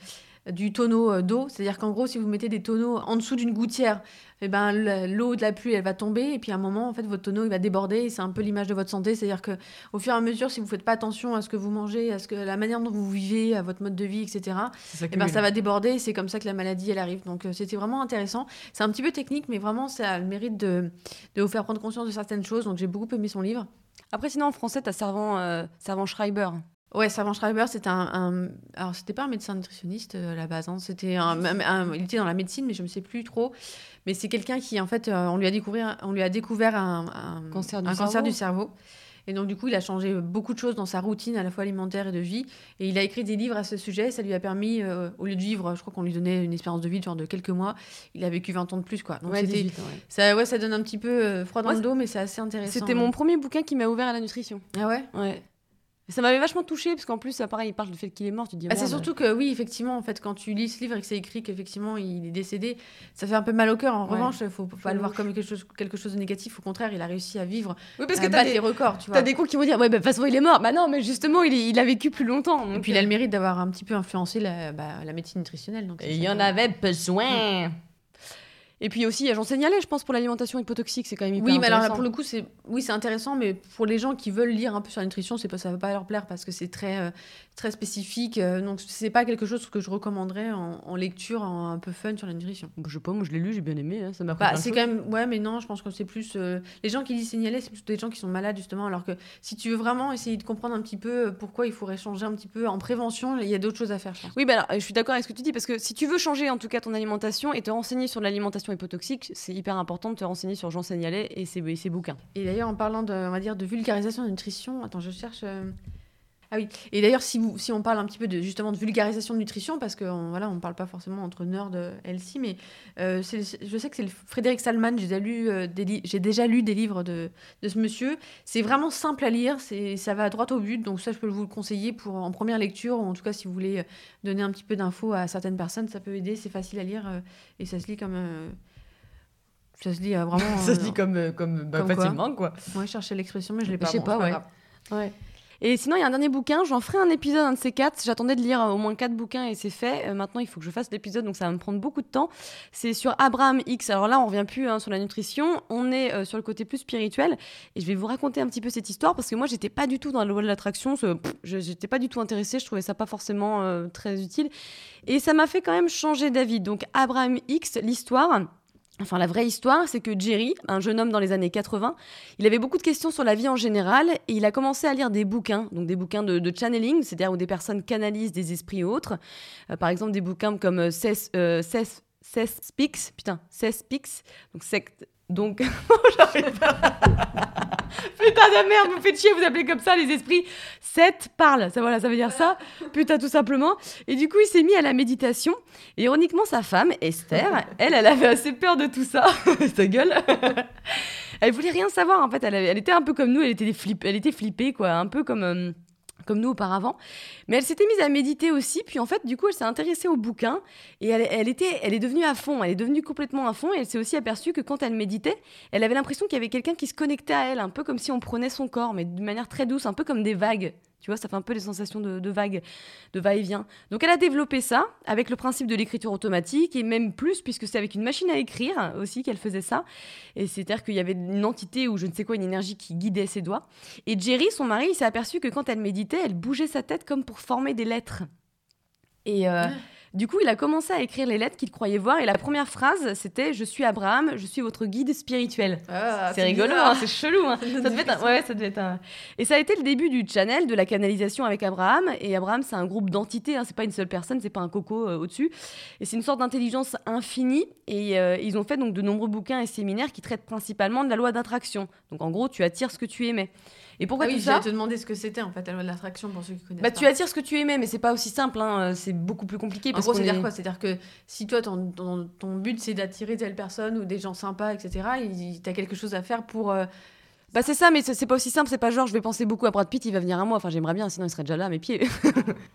Speaker 3: du tonneau euh, d'eau. C'est-à-dire qu'en gros, si vous mettez des tonneaux en dessous d'une gouttière, eh ben, l'eau de la pluie, elle va tomber. Et puis à un moment, en fait, votre tonneau, il va déborder. c'est un peu l'image de votre santé. C'est-à-dire qu'au fur et à mesure, si vous ne faites pas attention à ce que vous mangez, à ce que, la manière dont vous vivez, à votre mode de vie, etc., ça, eh ben, ça va déborder. C'est comme ça que la maladie, elle arrive. Donc euh, c'était vraiment intéressant. C'est un petit peu technique, mais vraiment, ça a le mérite de, de vous faire prendre conscience de certaines choses. Donc j'ai beaucoup aimé son livre.
Speaker 2: Après, sinon, en français, tu as Servant, euh, Servant Schreiber.
Speaker 3: Ouais, Savant Schreiber, c'était un, Alors, c'était pas un médecin nutritionniste euh, à la base. Hein. C'était un, il était dans la médecine, mais je ne sais plus trop. Mais c'est quelqu'un qui, en fait, euh, on lui a découvert, on lui a découvert un,
Speaker 2: cancer, du,
Speaker 3: un
Speaker 2: cerveau.
Speaker 3: cancer du cerveau. Et donc, du coup, il a changé beaucoup de choses dans sa routine, à la fois alimentaire et de vie. Et il a écrit des livres à ce sujet. Ça lui a permis, euh, au lieu de vivre, je crois qu'on lui donnait une espérance de vie de genre de quelques mois, il a vécu 20 ans de plus. Quoi.
Speaker 2: Donc, ouais, 18 ans,
Speaker 3: Ça, ouais, ça donne un petit peu froid dans le dos, mais c'est assez intéressant.
Speaker 2: C'était mon premier bouquin qui m'a ouvert à la nutrition.
Speaker 3: Ah ouais?
Speaker 2: Ouais. Ça m'avait vachement touché parce qu'en plus, pareil, il parle du fait qu'il est mort. Tu dis,
Speaker 3: ah, c'est surtout que, oui, effectivement, en fait, quand tu lis ce livre et que c'est écrit qu'effectivement il est décédé, ça fait un peu mal au cœur. En revanche, il faut pas le voir comme quelque chose, quelque chose de négatif. Au contraire, il a réussi à vivre,
Speaker 2: oui, parce
Speaker 3: à que battre des records. Tu
Speaker 2: as des coups qui vont dire, ouais, bah, de toute façon, il est mort. Bah non, mais justement, il, il a vécu plus longtemps.
Speaker 3: et puis, il a le mérite d'avoir un petit peu influencé la, bah, la médecine nutritionnelle. Donc
Speaker 2: et il y en avait besoin. Et puis aussi, j'en signalais, je pense, pour l'alimentation hypotoxique, c'est quand même hyper
Speaker 3: Oui,
Speaker 2: mais
Speaker 3: alors là, pour le coup, c'est oui, c'est intéressant, mais pour les gens qui veulent lire un peu sur la nutrition, c'est pas ça va pas leur plaire parce que c'est très euh, très spécifique. Euh, donc c'est pas quelque chose que je recommanderais en, lecture un peu fun sur la nutrition.
Speaker 2: je sais pas, moi je l'ai lu, j'ai bien aimé, hein, ça m'a.
Speaker 3: Bah, c'est quand même ouais, mais non, je pense que c'est plus euh, les gens qui lisent signaler, c'est plutôt des gens qui sont malades justement. Alors que si tu veux vraiment essayer de comprendre un petit peu pourquoi il faudrait changer un petit peu en prévention, il y a d'autres choses à faire. Je pense.
Speaker 2: Oui, bah alors, je suis d'accord avec ce que tu dis parce que si tu veux changer en tout cas ton alimentation et te renseigner sur l'alimentation c'est hyper important de te renseigner sur Jean Signalet et ses, bouquins.
Speaker 3: Et d'ailleurs, en parlant de vulgarisation de nutrition, attends, je cherche. Euh, ah oui. Et d'ailleurs, si, si on parle un petit peu de, justement de vulgarisation de nutrition, parce qu'on voilà, on parle pas forcément entre nerd et Elsie, mais euh, je sais que c'est Frédéric Salman, j'ai déjà, lu, euh, j'ai déjà lu des livres de, de ce monsieur. C'est vraiment simple à lire, ça va droit au but, donc ça, je peux vous le conseiller pour, en première lecture, ou en tout cas, si vous voulez donner un petit peu d'infos à certaines personnes, ça peut aider, c'est facile à lire, et ça se lit comme ça se euh, vraiment.
Speaker 2: ça se dit comme, euh, comme, bah, facilement, quoi.
Speaker 3: Moi, je cherchais l'expression, mais je l'ai pas.
Speaker 2: Je sais pas, ouais. ouais. Et sinon, il y a un dernier bouquin, j'en ferai un épisode, un de ces quatre. J'attendais de lire euh, au moins quatre bouquins et c'est fait. maintenant, il faut que je fasse l'épisode, donc ça va me prendre beaucoup de temps. C'est sur Abraham X. Alors là, on revient plus hein, sur la nutrition, on est sur le côté plus spirituel. Et je vais vous raconter un petit peu cette histoire parce que moi, j'étais pas du tout dans la loi de l'attraction. J'étais pas du tout intéressée, je trouvais ça pas forcément très utile. Et ça m'a fait quand même changer d'avis. Donc, Abraham X, l'histoire. Enfin, la vraie histoire, c'est que Jerry, un jeune homme dans les années 80, il avait beaucoup de questions sur la vie en général et il a commencé à lire des bouquins, donc des bouquins de, channeling, c'est-à-dire où des personnes canalisent des esprits autres. Euh, par exemple, des bouquins comme Cess, euh, Speaks, putain, Cess Speaks, donc secte donc, j'arrive pas. Putain de merde, vous faites chier, vous appelez comme ça les esprits. Sept parle, ça voilà, ça veut dire ça. Putain, tout simplement. Et du coup, il s'est mis à la méditation. Et ironiquement, sa femme, Esther, elle, elle avait assez peur de tout ça. Ta gueule. elle voulait rien savoir, en fait. Elle, elle, était un peu comme nous, elle était, flippée, elle était flippée, quoi. Un peu comme. Euh, comme nous auparavant. Mais elle s'était mise à méditer aussi, puis en fait, du coup, elle s'est intéressée au bouquin et elle, était, elle est devenue à fond, elle est devenue complètement à fond et elle s'est aussi aperçue que quand elle méditait, elle avait l'impression qu'il y avait quelqu'un qui se connectait à elle, un peu comme si on prenait son corps, mais d'une manière très douce, un peu comme des vagues. Tu vois, ça fait un peu des sensations de, vagues, de va-et-vient. Donc elle a développé ça avec le principe de l'écriture automatique et même plus, puisque c'est avec une machine à écrire aussi qu'elle faisait ça. Et c'est-à-dire qu'il y avait une entité ou je ne sais quoi, une énergie qui guidait ses doigts. Et Jerry, son mari, il s'est aperçu que quand elle méditait, elle bougeait sa tête comme pour former des lettres. Et. Euh, Du coup, il a commencé à écrire les lettres qu'il croyait voir et la première phrase, c'était Je suis Abraham, je suis votre guide spirituel.
Speaker 3: Ah,
Speaker 2: c'est rigolo, hein, c'est chelou. Hein. ça, devait être un... ouais, ça devait être un... Et ça a été le début du channel, de la canalisation avec Abraham. Et Abraham, c'est un groupe d'entités, hein, c'est pas une seule personne, c'est pas un coco euh, au-dessus. Et c'est une sorte d'intelligence infinie. Et euh, ils ont fait donc de nombreux bouquins et séminaires qui traitent principalement de la loi d'attraction. Donc en gros, tu attires ce que tu aimais. Et pourquoi
Speaker 3: ah oui,
Speaker 2: tout ça
Speaker 3: te demander ce que c'était en fait la loi de l'attraction pour ceux qui connaissent.
Speaker 2: Bah,
Speaker 3: pas.
Speaker 2: tu attires ce que tu aimais, mais c'est pas aussi simple. Hein. C'est beaucoup plus compliqué.
Speaker 3: En
Speaker 2: Parce
Speaker 3: gros, c'est-à-dire
Speaker 2: est-
Speaker 3: quoi? C'est-à-dire que si toi, ton, ton, ton but, c'est d'attirer telle personne ou des gens sympas, etc., tu as quelque chose à faire pour... euh,
Speaker 2: Bah c'est ça, mais c'est c'est pas aussi simple. C'est pas genre je vais penser beaucoup à Brad Pitt, il va venir à moi. Enfin j'aimerais bien, sinon il serait déjà là à mes pieds.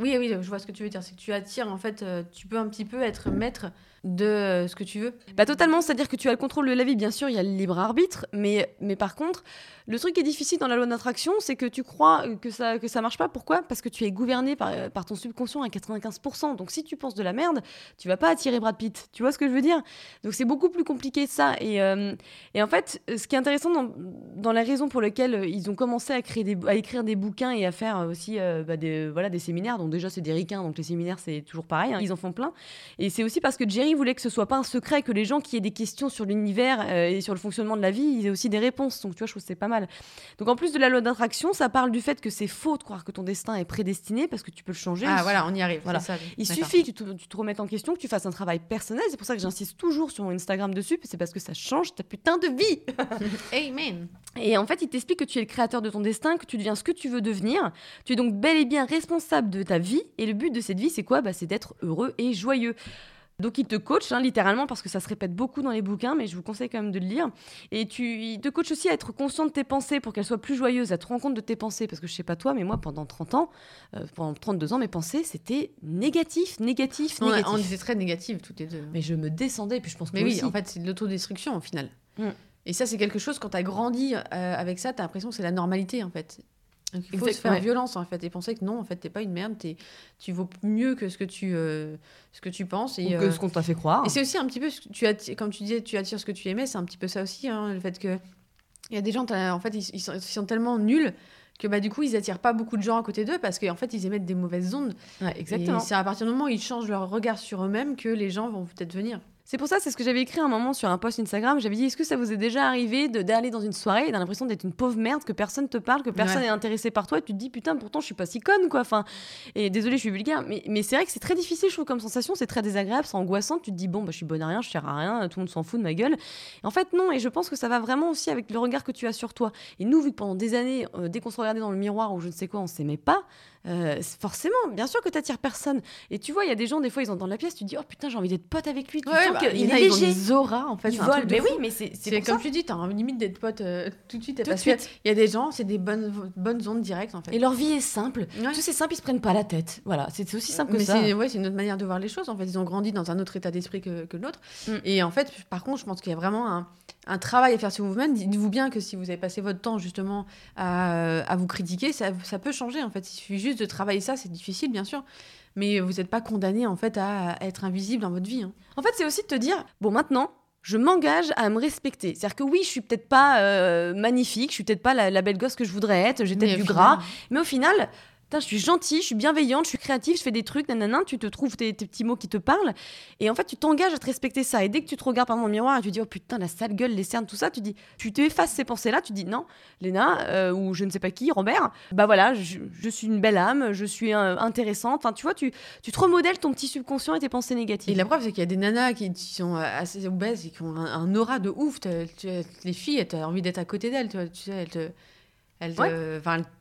Speaker 3: Oui, oui, je vois ce que tu veux dire. C'est que tu attires, en fait, euh, tu peux un petit peu être maître de euh, ce que tu veux.
Speaker 2: Bah totalement, c'est-à-dire que tu as le contrôle de la vie, bien sûr, il y a le libre arbitre, mais, mais par contre, le truc qui est difficile dans la loi d'attraction, c'est que tu crois que ça, que ça marche pas. Pourquoi? Parce que tu es gouverné par, par ton subconscient à 95%. Donc si tu penses de la merde, tu vas pas attirer Brad Pitt. Tu vois ce que je veux dire? Donc c'est beaucoup plus compliqué ça. Et, euh, et en fait, ce qui est intéressant dans, dans la raison pour laquelle euh, ils ont commencé à, créer des, à écrire des bouquins et à faire aussi euh, bah, des, voilà, des séminaires, donc déjà c'est des ricains, donc les séminaires c'est toujours pareil, hein, ils en font plein. Et c'est aussi parce que Jerry voulait que ce soit pas un secret, que les gens qui aient des questions sur l'univers euh, et sur le fonctionnement de la vie, ils aient aussi des réponses. Donc tu vois, je trouve que c'est pas mal. Donc en plus de la loi d'attraction, ça parle du fait que c'est faux de croire que ton destin est prédestiné parce que tu peux le changer.
Speaker 3: Ah,
Speaker 2: Il-
Speaker 3: voilà, on y arrive.
Speaker 2: Voilà. Il suffit que tu te, tu te remettes en question, que tu fasses un travail personnel. C'est pour ça que j'insiste toujours sur mon Instagram dessus, c'est parce que ça change ta putain de vie.
Speaker 3: Amen.
Speaker 2: Et en fait, il t'explique que tu es le créateur de ton destin, que tu deviens ce que tu veux devenir. Tu es donc bel et bien responsable de ta vie. Et le but de cette vie, c'est quoi? Bah, C'est d'être heureux et joyeux. Donc il te coach, hein, littéralement, parce que ça se répète beaucoup dans les bouquins, mais je vous conseille quand même de le lire. Et tu, il te coach aussi à être conscient de tes pensées pour qu'elles soient plus joyeuses, à te rendre compte de tes pensées. Parce que je sais pas toi, mais moi, pendant 30 ans, euh, pendant 32 ans, mes pensées, c'était négatif, négatif, négatif.
Speaker 3: on était très négatifs toutes les deux.
Speaker 2: Mais je me descendais, puis je pense que
Speaker 3: Mais oui,
Speaker 2: aussi.
Speaker 3: en fait, c'est de l'autodestruction au final.
Speaker 2: Mm.
Speaker 3: Et ça, c'est quelque chose, quand tu as grandi euh, avec ça, tu as l'impression que c'est la normalité en fait. Donc, il faut se faire violence en fait et penser que non, en fait, t'es pas une merde, t'es- tu vaux mieux que ce que tu, euh, ce que tu penses. Et,
Speaker 2: Ou que
Speaker 3: euh,
Speaker 2: ce qu'on t'a fait croire.
Speaker 3: et c'est aussi un petit peu, ce que tu attires, comme tu disais, tu attires ce que tu aimais, c'est un petit peu ça aussi, hein, le fait que il y a des gens, en fait, ils, ils sont, ils sont tellement nuls que bah, du coup, ils attirent pas beaucoup de gens à côté d'eux parce qu'en fait, ils émettent des mauvaises ondes.
Speaker 2: Ouais,
Speaker 3: Et
Speaker 2: exactement.
Speaker 3: c'est à partir du moment où ils changent leur regard sur eux-mêmes que les gens vont peut-être venir.
Speaker 2: C'est pour ça, c'est ce que j'avais écrit à un moment sur un post Instagram. J'avais dit, est-ce que ça vous est déjà arrivé d'aller dans une soirée et d'avoir l'impression d'être une pauvre merde, que personne te parle, que personne
Speaker 3: Ouais.
Speaker 2: est intéressé par toi, et tu te dis, putain, pourtant je suis pas si conne, quoi. Enfin, et désolé, je suis vulgaire, mais, mais c'est vrai que c'est très difficile, je trouve, comme sensation, c'est très désagréable, c'est angoissant. Tu te dis, bon, bah, je suis bonne à rien, je sers à rien, tout le monde s'en fout de ma gueule. Et en fait, non, et je pense que ça va vraiment aussi avec le regard que tu as sur toi. Et nous, vu que pendant des années, euh, dès qu'on se regardait dans le miroir ou je ne sais quoi, on s'aimait pas, euh, forcément, bien sûr que t'attires personne. Et tu vois, il y a des gens, des fois, ils entrent dans la pièce, tu te dis, oh putain, j'ai envie d'être pote avec lui. Tu
Speaker 3: Ouais,
Speaker 2: sens
Speaker 3: bah,
Speaker 2: qu'il
Speaker 3: il
Speaker 2: est
Speaker 3: ils
Speaker 2: léger.
Speaker 3: des auras en fait.
Speaker 2: Ils volent, mais oui, mais c'est
Speaker 3: comme
Speaker 2: ça.
Speaker 3: tu dis, t'as envie limite d'être pote euh, tout de suite.
Speaker 2: Tout
Speaker 3: parce que
Speaker 2: suite.
Speaker 3: Il y a des gens, c'est des bonnes, bonnes ondes directes en fait.
Speaker 2: Et leur vie est simple.
Speaker 3: Ouais.
Speaker 2: Tout c'est simple, ils se prennent pas la tête. Voilà, c'est aussi simple que ça.
Speaker 3: ouais, c'est une autre manière de voir les choses. En fait, ils ont grandi dans un autre état d'esprit que, que le nôtre.
Speaker 2: Mm.
Speaker 3: Et en fait, par contre, je pense qu'il y a vraiment un, un travail à faire sur vous-même. Dites-vous bien que si vous avez passé votre temps justement à, à vous critiquer, ça, ça peut changer. En fait, il suffit juste de travailler ça. C'est difficile, bien sûr. Mais vous n'êtes pas condamné en fait à, à être invisible dans votre vie. hein.
Speaker 2: En fait, c'est aussi de te dire, bon, maintenant, je m'engage à me respecter. C'est-à-dire que oui, je suis peut-être pas euh, magnifique, je suis peut-être pas la, la belle gosse que je voudrais être, j'ai peut-être du
Speaker 3: final,
Speaker 2: gras, mais au final. Putain, je suis gentille, je suis bienveillante, je suis créative, je fais des trucs, nanana, tu te trouves tes, petits mots qui te parlent. Et en fait, tu t'engages à te respecter ça. Et dès que tu te regardes par le miroir et tu dis, oh putain, la sale gueule, les cernes, tout ça, tu dis, tu t'effaces ces pensées-là, tu dis, non, Léna, euh, ou je ne sais pas qui, Robert, bah voilà, je, suis une belle âme, je suis euh, intéressante. Enfin, tu vois, tu, tu te remodèles ton petit subconscient et tes pensées négatives.
Speaker 3: Et la preuve, c'est qu'il y a des nanas qui, sont assez obèses et qui ont un, aura de ouf. Les filles, tu as envie d'être à côté d'elles. Tu, vois, sais, elles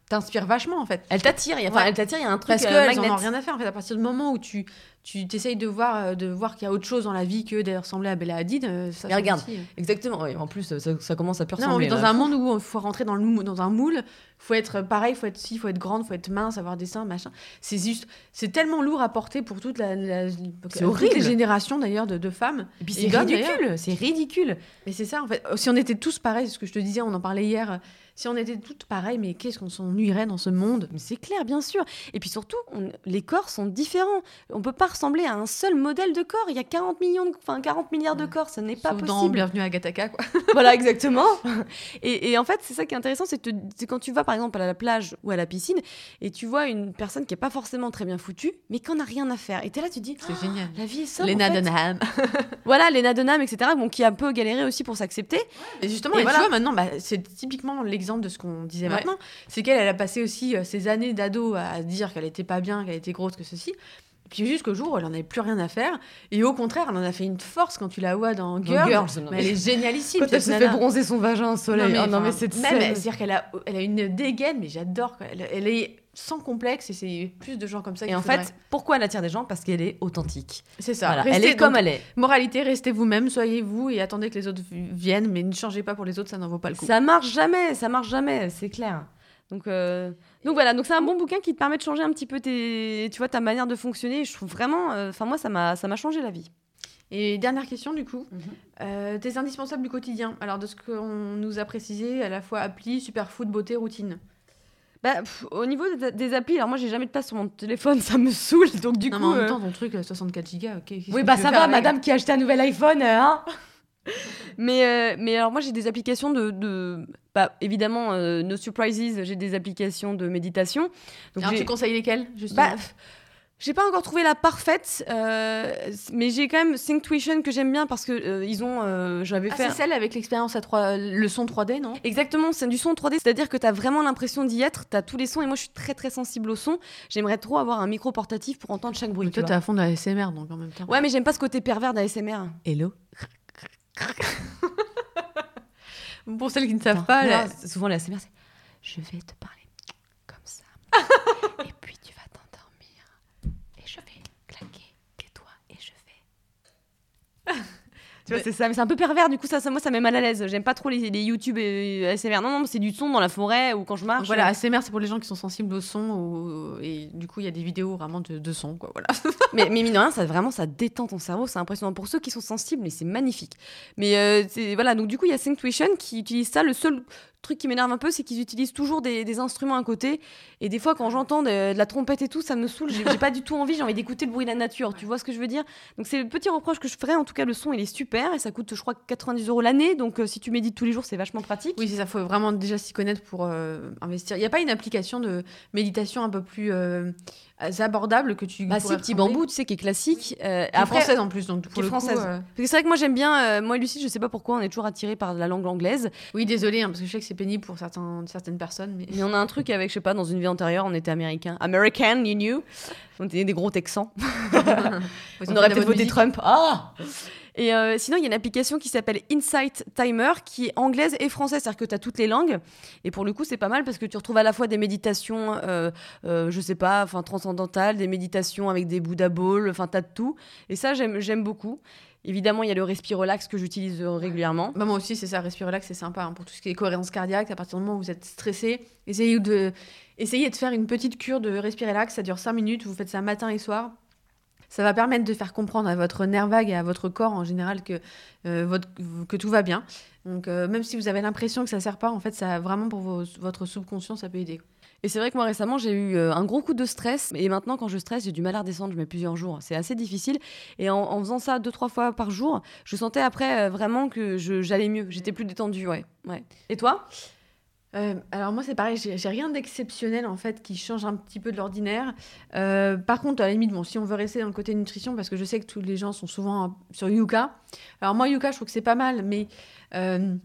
Speaker 3: t'inspirent vachement en fait.
Speaker 2: Elle t'attire, il y a- enfin,
Speaker 3: Ouais.
Speaker 2: elle t'attire, il y a un truc
Speaker 3: Parce
Speaker 2: euh,
Speaker 3: qu'elles en
Speaker 2: magnet.
Speaker 3: ont rien à faire. En fait, à partir du moment où tu tu t'essayes de voir euh, de voir qu'il y a autre chose dans la vie que de ressembler à Bella Hadid, euh, ça
Speaker 2: regarde,
Speaker 3: aussi.
Speaker 2: Exactement. En plus, ça, ça commence à peu
Speaker 3: Non, on
Speaker 2: ressembler.
Speaker 3: dans
Speaker 2: là.
Speaker 3: un monde où il faut rentrer dans, le, dans un moule, faut être pareil, faut être ci, faut être grande, faut être mince, avoir des seins, machin. C'est juste, c'est tellement lourd à porter pour toute la, la- toutes
Speaker 2: horrible.
Speaker 3: les générations d'ailleurs de, de femmes.
Speaker 2: Et puis c'est ridicule, c'est ridicule.
Speaker 3: Mais c'est ça en fait. Si on était tous pareils, c'est ce que je te disais, on en parlait hier. Si on était toutes pareilles, mais qu'est-ce qu'on s'en s'ennuierait dans ce monde?
Speaker 2: Mais c'est clair, bien sûr. Et puis surtout, on- les corps sont différents. On peut pas ressembler à un seul modèle de corps. Il y a 40 millions, de- enfin 40 milliards de corps. Ce n'est pas
Speaker 3: Sauf dans
Speaker 2: possible.
Speaker 3: Bienvenue à Gataka, quoi.
Speaker 2: voilà, exactement. Et, et en fait, c'est ça qui est intéressant, c'est quand tu vas par exemple à la plage ou à la piscine et tu vois une personne qui est pas forcément très bien foutue, mais qui en a rien à faire. Et t'es là, tu te dis,
Speaker 3: C'est génial.
Speaker 2: la vie est simple.
Speaker 3: Lena
Speaker 2: en fait.
Speaker 3: Dunham.
Speaker 2: Voilà, Lena Dunham, etc. Bon, qui a un peu galéré aussi pour s'accepter.
Speaker 3: Et justement,
Speaker 2: Et
Speaker 3: et
Speaker 2: voilà.
Speaker 3: tu vois, maintenant, bah, c'est typiquement l'exemple de ce qu'on disait
Speaker 2: Ouais.
Speaker 3: maintenant. C'est qu'elle, elle a passé aussi euh, ses années d'ado à dire qu'elle était pas bien, qu'elle était grosse, que ceci. Puis jusqu'au jour où elle en avait plus rien à faire. Et au contraire, elle en a fait une force quand tu la vois dans. Girls,
Speaker 2: non,
Speaker 3: mais
Speaker 2: mais-
Speaker 3: elle est génialissime.
Speaker 2: Quand elle se fait bronzer son vagin au soleil.
Speaker 3: mais,
Speaker 2: Oh non, mais
Speaker 3: même,
Speaker 2: scène.
Speaker 3: elle- c'est-à-dire qu'elle a, elle a une dégaine, mais j'adore. Elle, elle est sans complexe et c'est plus de gens comme ça.
Speaker 2: Et en
Speaker 3: faudrait.
Speaker 2: fait, pourquoi elle attire des gens? Parce qu'elle est authentique.
Speaker 3: c'est ça.
Speaker 2: Voilà,
Speaker 3: Restez-
Speaker 2: elle est comme elle est.
Speaker 3: Moralité, restez vous-même, soyez vous et attendez que les autres vi- viennent, mais ne changez pas pour les autres, ça n'en vaut pas le coup.
Speaker 2: Ça marche jamais, ça marche jamais, c'est clair. Donc, euh, donc voilà, donc c'est un bon bouquin qui te permet de changer un petit peu tes, tu vois, ta manière de fonctionner. Je trouve vraiment, euh, enfin moi ça m'a, ça m'a changé la vie.
Speaker 3: Et dernière question du coup,
Speaker 2: Mhm.
Speaker 3: Euh, tes indispensables du quotidien. Alors de ce qu'on nous a précisé, à la fois appli, superfood, beauté, routine.
Speaker 2: Bah, pff, au niveau des, des applis, alors moi j'ai jamais de place sur mon téléphone, ça me saoule. Donc du
Speaker 3: non,
Speaker 2: coup,
Speaker 3: mais en même temps, ton truc, euh, 64 Go, ok.
Speaker 2: oui bah ça va,
Speaker 3: avec
Speaker 2: madame qui a acheté un nouvel iPhone, hein. mais euh, mais alors moi j'ai des applications de, de bah, évidemment euh, No Surprises, j'ai des applications de méditation. Donc
Speaker 3: Alors tu conseilles lesquelles justement
Speaker 2: Bah, j'ai pas encore trouvé la parfaite, euh, mais j'ai quand même Synctuition que j'aime bien parce que euh, ils ont, euh, j'avais
Speaker 3: Ah,
Speaker 2: fait
Speaker 3: c'est celle avec l'expérience à 3... le son 3D, non?
Speaker 2: Exactement, c'est du son 3D, c'est-à-dire que t'as vraiment l'impression d'y être, t'as tous les sons et moi je suis très très sensible au son. J'aimerais trop avoir un micro portatif pour entendre chaque bruit.
Speaker 3: Mais toi, t'es à fond de la SMR, donc en même temps.
Speaker 2: Ouais, mais j'aime pas ce côté pervers d'ASMR.
Speaker 3: Hello? Pour celles qui ne savent pas,
Speaker 2: Non,
Speaker 3: la-
Speaker 2: c'est souvent la SMR, c'est je vais te parler comme ça, et puis tu vas t'endormir, et je vais claquer que toi, et je vais. Tu vois,
Speaker 3: Mais-
Speaker 2: c'est ça, mais c'est un peu pervers, du coup, ça, ça moi, ça met mal à l'aise. J'aime pas trop les, les YouTube et ASMR. Non, non, c'est du son dans la forêt ou quand je marche.
Speaker 3: Voilà, ASMR, c'est pour les gens qui sont sensibles au son, ou- et du coup, il y a des vidéos vraiment de, de son, quoi, voilà.
Speaker 2: mais, mais mine de rien, ça vraiment, ça détend ton cerveau, c'est impressionnant. Pour ceux qui sont sensibles, mais c'est magnifique. Mais euh, voilà, donc du coup, il y a Synctuition qui utilise ça. Le seul truc qui m'énerve un peu, c'est qu'ils utilisent toujours des, instruments à côté. Et des fois, quand j'entends de, la trompette et tout, ça me saoule. J'ai j'ai pas du tout envie, j'ai envie d'écouter le bruit de la nature. Tu vois ce que je veux dire? Donc c'est le petit reproche que je ferais. En tout cas, le son, il est super et ça coûte, je crois, 90 euros l'année. Donc euh, si tu médites tous les jours, c'est vachement pratique.
Speaker 3: Oui, c'est ça, faut vraiment déjà s'y connaître pour euh, investir. Il n'y a pas une application de méditation un peu plus euh, abordable que tu.
Speaker 2: Bah
Speaker 3: pourrais
Speaker 2: petit bambou, tu sais, qui est classique. Euh,
Speaker 3: Qui est française en plus, donc pour
Speaker 2: qui est
Speaker 3: le coup,
Speaker 2: française.
Speaker 3: euh,
Speaker 2: Parce que c'est vrai que moi j'aime bien, euh, moi et Lucie, je sais pas pourquoi, on est toujours attirés par la langue anglaise.
Speaker 3: Oui, désolé, parce que je sais que c'est pénible pour certains, certaines personnes, mais.
Speaker 2: Mais on a un truc avec, je sais pas, dans une vie antérieure, on était américain. American, you knew? On était des gros Texans. On aurait peut-être voté
Speaker 3: musique.
Speaker 2: Trump. Ah Et euh, sinon, il y a une application qui s'appelle Insight Timer, qui est anglaise et française, c'est-à-dire que tu as toutes les langues. Et pour le coup, c'est pas mal parce que tu retrouves à la fois des méditations, euh, euh, je sais pas, enfin transcendantales, des méditations avec des Buddha balls, enfin t'as de tout. Et ça, j'aime beaucoup. Évidemment, il y a le Respire Relax que j'utilise euh, régulièrement.
Speaker 3: Bah, moi aussi, c'est ça, respirer relax, c'est sympa hein, pour tout ce qui est cohérence cardiaque. À partir du moment où vous êtes stressé, essayez de, essayez de faire une petite cure de respirer relax. Ça dure 5 minutes, vous faites ça matin et soir. Ça va permettre de faire comprendre à votre nerf vague et à votre corps en général que, euh, que tout va bien. Donc, euh, même si vous avez l'impression que ça sert pas, en fait, ça vraiment pour votre subconscient, ça peut aider.
Speaker 2: Et c'est vrai que moi récemment j'ai eu euh, un gros coup de stress et maintenant quand je stresse j'ai du mal à redescendre, je mets plusieurs jours. C'est assez difficile et en, faisant ça deux trois fois par jour, je sentais après vraiment que j'allais mieux, j'étais plus détendue, ouais. ouais. Et toi?
Speaker 3: Euh, alors moi c'est pareil, j'ai rien d'exceptionnel en fait qui change un petit peu de l'ordinaire. Euh, par contre, à la limite, bon, si on veut rester dans le côté nutrition, parce que je sais que tous les gens sont souvent euh, sur Yuka. Alors moi Yuka, je trouve que c'est pas mal, mais euh,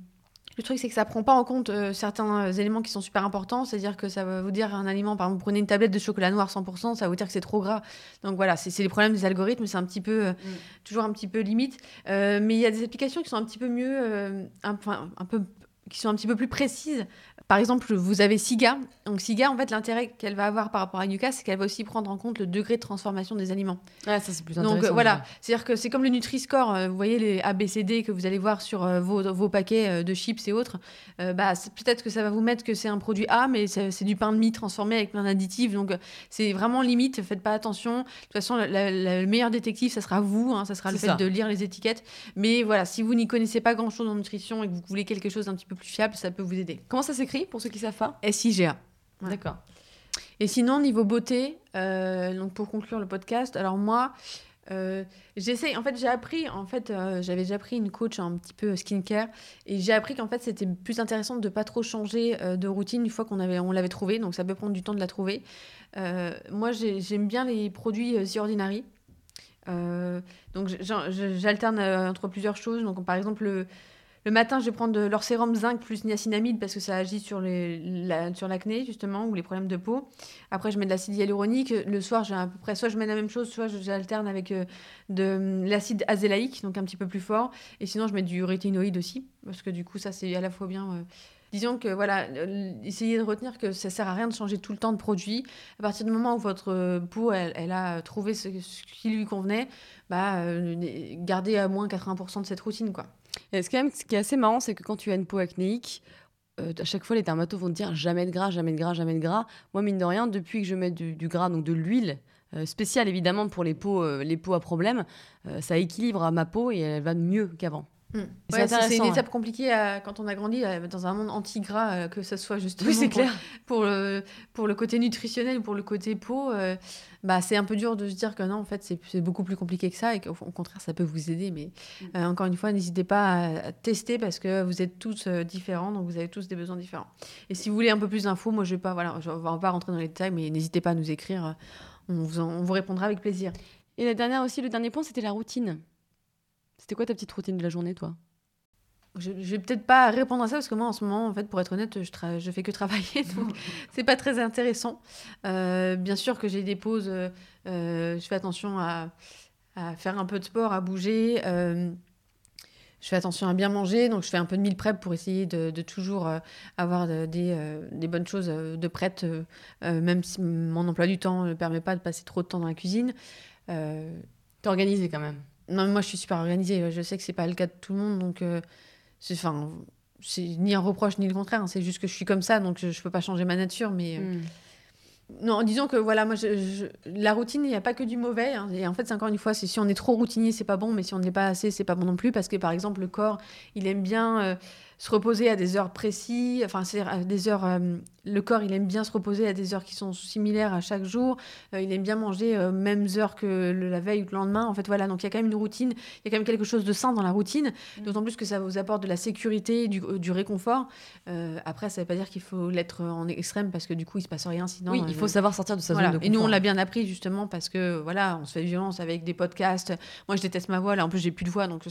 Speaker 3: le truc c'est que ça prend pas en compte certains éléments qui sont super importants. C'est-à-dire que ça va vous dire un aliment, par exemple, vous prenez une tablette de chocolat noir 100%, ça va vous dire que c'est trop gras. Donc voilà, c'est les problèmes des algorithmes, c'est un petit peu euh, toujours un petit peu limite. Mais il y a des applications qui sont un petit peu mieux, un, enfin, un peu qui sont un petit peu plus précises. Par exemple, vous avez Siga. Donc Siga, en fait, l'intérêt qu'elle va avoir par rapport à Yuka, c'est qu'elle va aussi prendre en compte le degré de transformation des aliments.
Speaker 2: Ouais, ça c'est plus
Speaker 3: Donc
Speaker 2: intéressant.
Speaker 3: euh, voilà, c'est-à-dire que c'est comme le Nutri-Score, euh, vous voyez les ABCD que vous allez voir sur euh, vos, vos paquets euh, de chips et autres, bah, peut-être que ça va vous mettre que c'est un produit A, mais c'est du pain de mie transformé avec plein d'additifs, donc c'est vraiment limite, faites pas attention. De toute façon, la- la- le meilleur détective, ça sera vous, hein, ça sera le fait
Speaker 2: ça.
Speaker 3: de lire les étiquettes. Mais voilà, si vous n'y connaissez pas grand-chose en nutrition et que vous voulez quelque chose d'un petit peu plus fiable, ça peut vous aider.
Speaker 2: Comment ça s'écrit? Pour ceux qui savent pas
Speaker 3: SIGA.
Speaker 2: D'accord.
Speaker 3: Et sinon, niveau beauté, euh, donc pour conclure le podcast, alors moi, euh, j'essaie, en fait, j'ai appris, en fait, euh, j'avais déjà pris une coach un petit peu skincare, et j'ai appris qu'en fait, c'était plus intéressant de pas trop changer euh, de routine une fois qu'on avait, on l'avait trouvé, donc ça peut prendre du temps de la trouver. Moi, j'ai- j'aime bien les produits The Ordinary. Donc, j'alterne entre plusieurs choses. Donc, par exemple, le, le matin, je vais prendre de leur sérum zinc plus niacinamide parce que ça agit sur l'acné, justement, ou les problèmes de peau. Après, je mets de l'acide hyaluronique. Le soir, j'ai à peu près, soit je mets la même chose, soit j'alterne avec euh, de l'acide azélaïque, donc un petit peu plus fort. Et sinon, je mets du rétinoïde aussi, parce que du coup, ça, c'est à la fois bien. euh, Disons que voilà, euh, essayez de retenir que ça sert à rien de changer tout le temps de produit. À partir du moment où votre peau, elle, a trouvé ce, qui lui convenait, bah, gardez à moins 80% de cette routine, quoi.
Speaker 2: Et ce, qui est assez marrant, c'est que quand tu as une peau acnéique, euh, à chaque fois, les dermatos vont te dire jamais de gras, jamais de gras, jamais de gras. Moi, mine de rien, depuis que je mets du, gras, donc de l'huile, euh, spéciale évidemment pour les peaux, euh, les peaux à problème, ça équilibre ma peau et elle va mieux qu'avant.
Speaker 3: Mm.
Speaker 2: C'est
Speaker 3: Ouais,
Speaker 2: intéressant,
Speaker 3: une
Speaker 2: ouais.
Speaker 3: étape compliquée à- quand on a grandi dans un monde anti-gras, euh, que ce soit justement
Speaker 2: Oui, c'est
Speaker 3: pour,
Speaker 2: clair.
Speaker 3: pour le, pour le côté nutritionnel ou pour le côté peau. euh, bah, c'est un peu dur de se dire que non, en fait, c'est beaucoup plus compliqué que ça et qu'au au contraire, ça peut vous aider. Mais euh, encore une fois, n'hésitez pas à, à tester parce que vous êtes tous différents, donc vous avez tous des besoins différents. Et si vous voulez un peu plus d'infos, moi, je vais pas, voilà, je vais pas rentrer dans les détails, mais n'hésitez pas à nous écrire. On vous, en- on vous répondra avec plaisir.
Speaker 2: Et la dernière aussi, le dernier point, c'était la routine. C'était quoi ta petite routine de la journée, toi?
Speaker 3: Je, je vais peut-être pas répondre à ça parce que moi en ce moment, en fait, pour être honnête, je, tra- je fais que travailler, donc c'est pas très intéressant. Euh, bien sûr que j'ai des pauses, euh, euh, je fais attention à, à faire un peu de sport, à bouger. euh, je fais attention à bien manger, donc je fais un peu de meal prep pour essayer de, de toujours euh, avoir de- des, euh, des bonnes choses de prêtes, euh, euh, même si mon emploi du temps ne permet pas de passer trop de temps dans la cuisine. Euh,
Speaker 2: T'es organisée quand même.
Speaker 3: Non, mais moi, je suis super organisée. Je sais que c'est pas le cas de tout le monde, donc euh, c'est enfin, c'est ni un reproche ni le contraire. hein. C'est juste que je suis comme ça, donc je, je peux pas changer ma nature. Mais
Speaker 2: Mm.
Speaker 3: non, disons que voilà, moi, je- je- la routine, il n'y a pas que du mauvais. hein. Et en fait, c'est encore une fois, si on est trop routinier, c'est pas bon, mais si on ne l'est pas assez, c'est pas bon non plus, parce que par exemple, le corps, il aime bien euh, se reposer à des heures précises. Enfin, c'est à des heures. euh, le corps, il aime bien se reposer à des heures qui sont similaires à chaque jour. Euh, il aime bien manger aux mêmes heures que le- la veille ou le lendemain. En fait, voilà. Donc, il y a quand même une routine. Il y a quand même quelque chose de sain dans la routine. D'autant plus que ça vous apporte de la sécurité, du, du réconfort. Euh, après, ça ne veut pas dire qu'il faut l'être en extrême parce que du coup, il se passe rien. Sinon,
Speaker 2: oui,
Speaker 3: euh,
Speaker 2: il faut savoir sortir de sa
Speaker 3: voilà.
Speaker 2: zone de
Speaker 3: Et nous, on
Speaker 2: confort.
Speaker 3: l'a bien appris justement parce que voilà, on se fait violence avec des podcasts. Moi, je déteste ma voix. Là, en plus, j'ai plus de voix, donc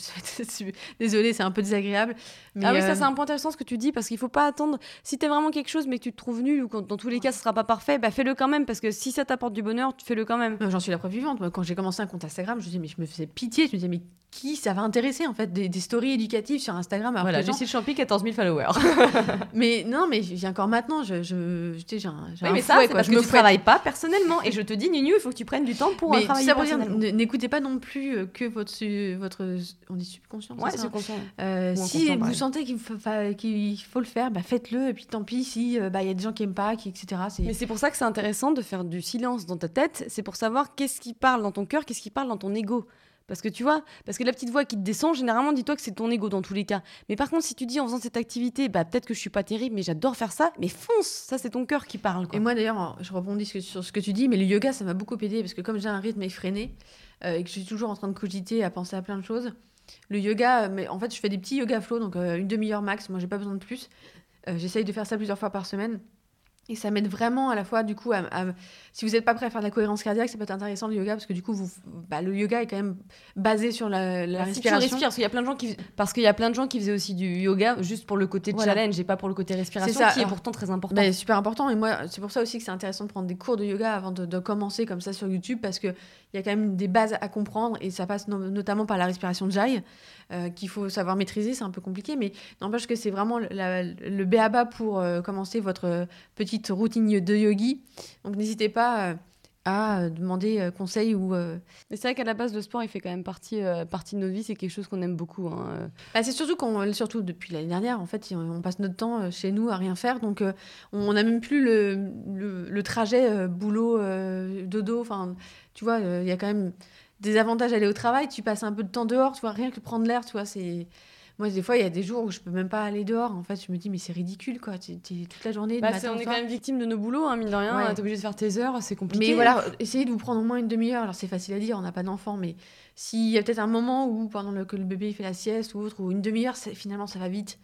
Speaker 3: désolée, c'est un peu désagréable. Mais,
Speaker 2: ah oui,
Speaker 3: euh,
Speaker 2: ça c'est un point intéressant ce que tu dis parce qu'il faut pas attendre. Si t'es vraiment quelque chose mais que tu te trouves nul ou dans tous les cas ce sera pas parfait, bah fais-le quand même parce que si ça t'apporte du bonheur, tu fais-le quand même.
Speaker 3: J'en suis la preuve vivante. Moi, quand j'ai commencé un compte Instagram, je me disais, mais je me faisais pitié. Je me disais, mais qui ça va intéresser en fait des, des stories éducatives sur Instagram alors
Speaker 2: voilà,
Speaker 3: les gens-
Speaker 2: Champi, 14 000 followers.
Speaker 3: Mais non, mais j'ai encore maintenant, je, je, sais, j'ai un, j'ai
Speaker 2: Oui,
Speaker 3: un
Speaker 2: mais ça,
Speaker 3: fouet,
Speaker 2: c'est
Speaker 3: quoi.
Speaker 2: parce
Speaker 3: je
Speaker 2: que
Speaker 3: me
Speaker 2: tu travailles pas personnellement. Et je te dis, Nunu, il faut que tu prennes du temps pour euh,
Speaker 3: Mais
Speaker 2: travailler
Speaker 3: ça dire,
Speaker 2: personnellement.
Speaker 3: n- n'écoutez pas non plus euh, que votre, votre, on dit subconscient.
Speaker 2: Ouais,
Speaker 3: c'est ça
Speaker 2: c'est conscient.
Speaker 3: Euh, si vous
Speaker 2: pareil.
Speaker 3: sentez qu'il faut, fa- qu'il faut le faire, bah faites-le. Et puis tant pis si euh, bah, il y a des gens qui aiment pas, qui, etc. C'est...
Speaker 2: Mais c'est pour ça que c'est intéressant de faire du silence dans ta tête. C'est pour savoir qu'est-ce qui parle dans ton cœur, qu'est-ce qui parle dans ton ego. Parce que tu vois, parce que la petite voix qui te descend, généralement, dis-toi que c'est ton ego dans tous les cas. Mais par contre, si tu dis en faisant cette activité, bah peut-être que je suis pas terrible, mais j'adore faire ça, mais fonce, ça c'est ton cœur qui parle.
Speaker 3: Et moi d'ailleurs, je rebondis sur- ce que tu dis, mais le yoga, ça m'a beaucoup aidé parce que comme j'ai un rythme effréné euh, et que je suis toujours en train de cogiter, à penser à plein de choses, le yoga, euh, mais en fait, je fais des petits yoga flow, donc euh, une demi-heure max. Moi, j'ai pas besoin de plus. J'essaye de faire ça plusieurs fois par semaine. Et ça m'aide vraiment à la fois, du coup, à, à- si vous n'êtes pas prêt à faire de la cohérence cardiaque, ça peut être intéressant le yoga parce que du coup, vous, bah, le yoga est quand même basé sur la, la
Speaker 2: Bah, si
Speaker 3: respiration.
Speaker 2: respires, parce qu'il y a plein de gens qui parce qu'il y a plein de gens qui faisaient aussi du yoga juste pour le côté
Speaker 3: Voilà.
Speaker 2: challenge et pas pour le côté respiration,
Speaker 3: ça.
Speaker 2: qui est pourtant très important.
Speaker 3: Bah, super important. Et moi, c'est pour ça aussi que c'est intéressant de prendre des cours de yoga avant de, de commencer comme ça sur YouTube parce qu'il y a quand même des bases à comprendre et ça passe no- notamment par la respiration de Jai euh, qu'il faut savoir maîtriser. C'est un peu compliqué, mais n'empêche que c'est vraiment la- le béaba pour euh, commencer votre euh, petite routine de yogi. Donc n'hésitez pas euh, à euh, demander euh, conseil ou. euh,
Speaker 2: Mais c'est vrai qu'à la base, le sport, il fait quand même partie, euh, partie de notre vie. C'est quelque chose qu'on aime beaucoup. hein.
Speaker 3: Bah, c'est surtout qu'on, surtout depuis l'année dernière, en fait, on passe notre temps chez nous à rien faire, donc euh, on n'a même plus le, le, le trajet boulot dodo. Enfin, tu vois, il y a quand même des avantages à aller au travail. Tu passes un peu de temps dehors, tu vois, rien que prendre l'air, tu vois, c'est Moi, des fois, il y a des jours où je peux même pas aller dehors. En fait, je me dis, mais c'est ridicule, quoi. Tu es toute la journée.
Speaker 2: Bah,
Speaker 3: matin
Speaker 2: c'est- on est quand même victime de nos boulots, hein, mine de rien.
Speaker 3: Ouais.
Speaker 2: T'es obligé de faire tes heures, c'est compliqué.
Speaker 3: Mais voilà, essayez de vous prendre au moins une demi-heure. Alors, c'est facile à dire, on n'a pas d'enfant, mais s'il y a peut-être un moment où, pendant le, que le bébé fait la sieste ou autre, ou une demi-heure, finalement, ça va vite.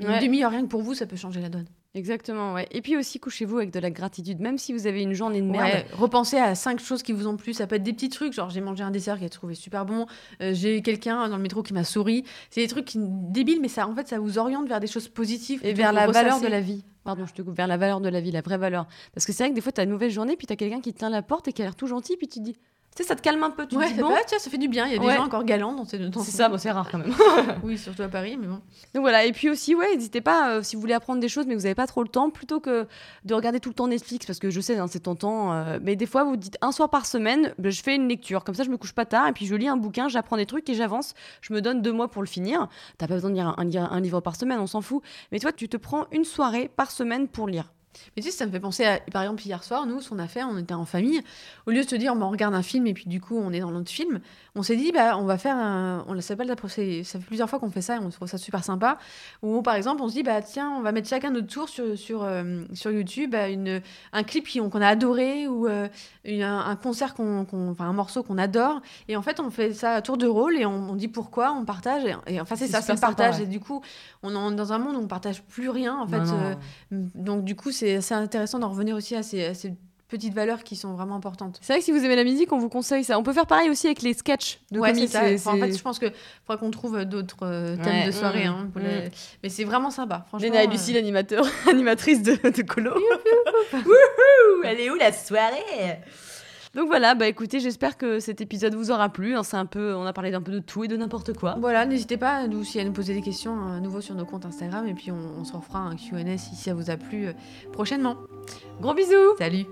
Speaker 2: Ouais.
Speaker 3: Une demi-heure, rien que pour vous, ça peut changer la donne.
Speaker 2: Exactement, ouais. Et puis aussi, couchez-vous avec de la gratitude, même si vous avez une journée de merde.
Speaker 3: Ouais, repensez à cinq choses qui vous ont plu. Ça peut être des petits trucs, genre j'ai mangé un dessert qui a trouvé super bon, euh, j'ai quelqu'un dans le métro qui m'a souri. C'est des trucs qui, débiles, mais ça, en fait, ça vous oriente vers des choses positives.
Speaker 2: Et vers la valeur de la vie. Pardon, je te coupe. Vers la valeur de la vie, la vraie valeur. Parce que c'est vrai que des fois, t'as une mauvaise journée, puis t'as quelqu'un qui te tient la porte et qui a l'air tout gentil, puis tu te dis, tu sais, ça te calme un peu. Tu te
Speaker 3: Ouais,
Speaker 2: dis,
Speaker 3: ça
Speaker 2: bon,
Speaker 3: va, tiens, ça fait du bien. Il y a des
Speaker 2: Ouais.
Speaker 3: gens encore galants dans ces dans
Speaker 2: c'est
Speaker 3: ces-
Speaker 2: ça, bon, c'est rare quand même.
Speaker 3: Oui, surtout à Paris, mais bon.
Speaker 2: Donc voilà, et puis aussi, ouais, n'hésitez pas, euh, si vous voulez apprendre des choses, mais vous n'avez pas trop le temps, plutôt que de regarder tout le temps Netflix, parce que je sais, hein, c'est tentant, euh, mais des fois, vous dites un soir par semaine, ben, je fais une lecture, comme ça, je me couche pas tard, et puis je lis un bouquin, j'apprends des trucs et j'avance, je me donne deux mois pour le finir. T'as pas besoin de lire un, un- un livre par semaine, on s'en fout, mais toi, tu te prends une soirée par semaine pour lire.
Speaker 3: Mais tu sais, ça me fait penser à, par exemple, hier soir, nous, ce qu'on a fait, on était en famille. Au lieu de se dire, bon, on regarde un film et puis du coup, on est dans notre film, on s'est dit, bah, on va faire un. On s'appelle la c'est- Ça fait plusieurs fois qu'on fait ça et on trouve ça super sympa. Où, par exemple, on se dit, bah, tiens, on va mettre chacun notre tour sur, sur, euh, sur YouTube, bah, une, un clip qu'on a adoré ou euh, une- un, concert, qu'on, enfin, un morceau qu'on adore. Et en fait, on fait ça à tour de rôle et on, on dit pourquoi, on partage. Et, et enfin, c'est ça, c'est le partage.
Speaker 2: ouais.
Speaker 3: Et du coup, on est dans un monde où on partage plus rien. En fait,
Speaker 2: Non, non.
Speaker 3: euh, donc du coup, c'est assez intéressant d'en revenir aussi à ces, à ces petites valeurs qui sont vraiment importantes.
Speaker 2: C'est vrai que si vous aimez la musique, on vous conseille ça. On peut faire pareil aussi avec les sketchs de
Speaker 3: ouais, c'est
Speaker 2: comics.
Speaker 3: ça.
Speaker 2: c'est-
Speaker 3: Enfin, en fait,
Speaker 2: c'est-
Speaker 3: je pense qu'il faudra qu'on trouve d'autres euh, thèmes
Speaker 2: Ouais,
Speaker 3: de soirée.
Speaker 2: mm,
Speaker 3: hein, pour
Speaker 2: mm.
Speaker 3: les- Mais c'est vraiment sympa, franchement.
Speaker 2: Léna et
Speaker 3: euh,
Speaker 2: Lucie, l'animateur, animatrice de, de Colo.
Speaker 4: Elle est où la soirée?
Speaker 2: Donc voilà, bah écoutez, j'espère que cet épisode vous aura plu. hein. C'est un peu, on a parlé d'un peu de tout et de n'importe quoi.
Speaker 3: Voilà, n'hésitez pas à nous, aussi à nous poser des questions euh, à nouveau sur nos comptes Instagram et puis on, on se refera un Q&A si ça vous a plu euh, prochainement.
Speaker 2: Gros bisous
Speaker 3: Salut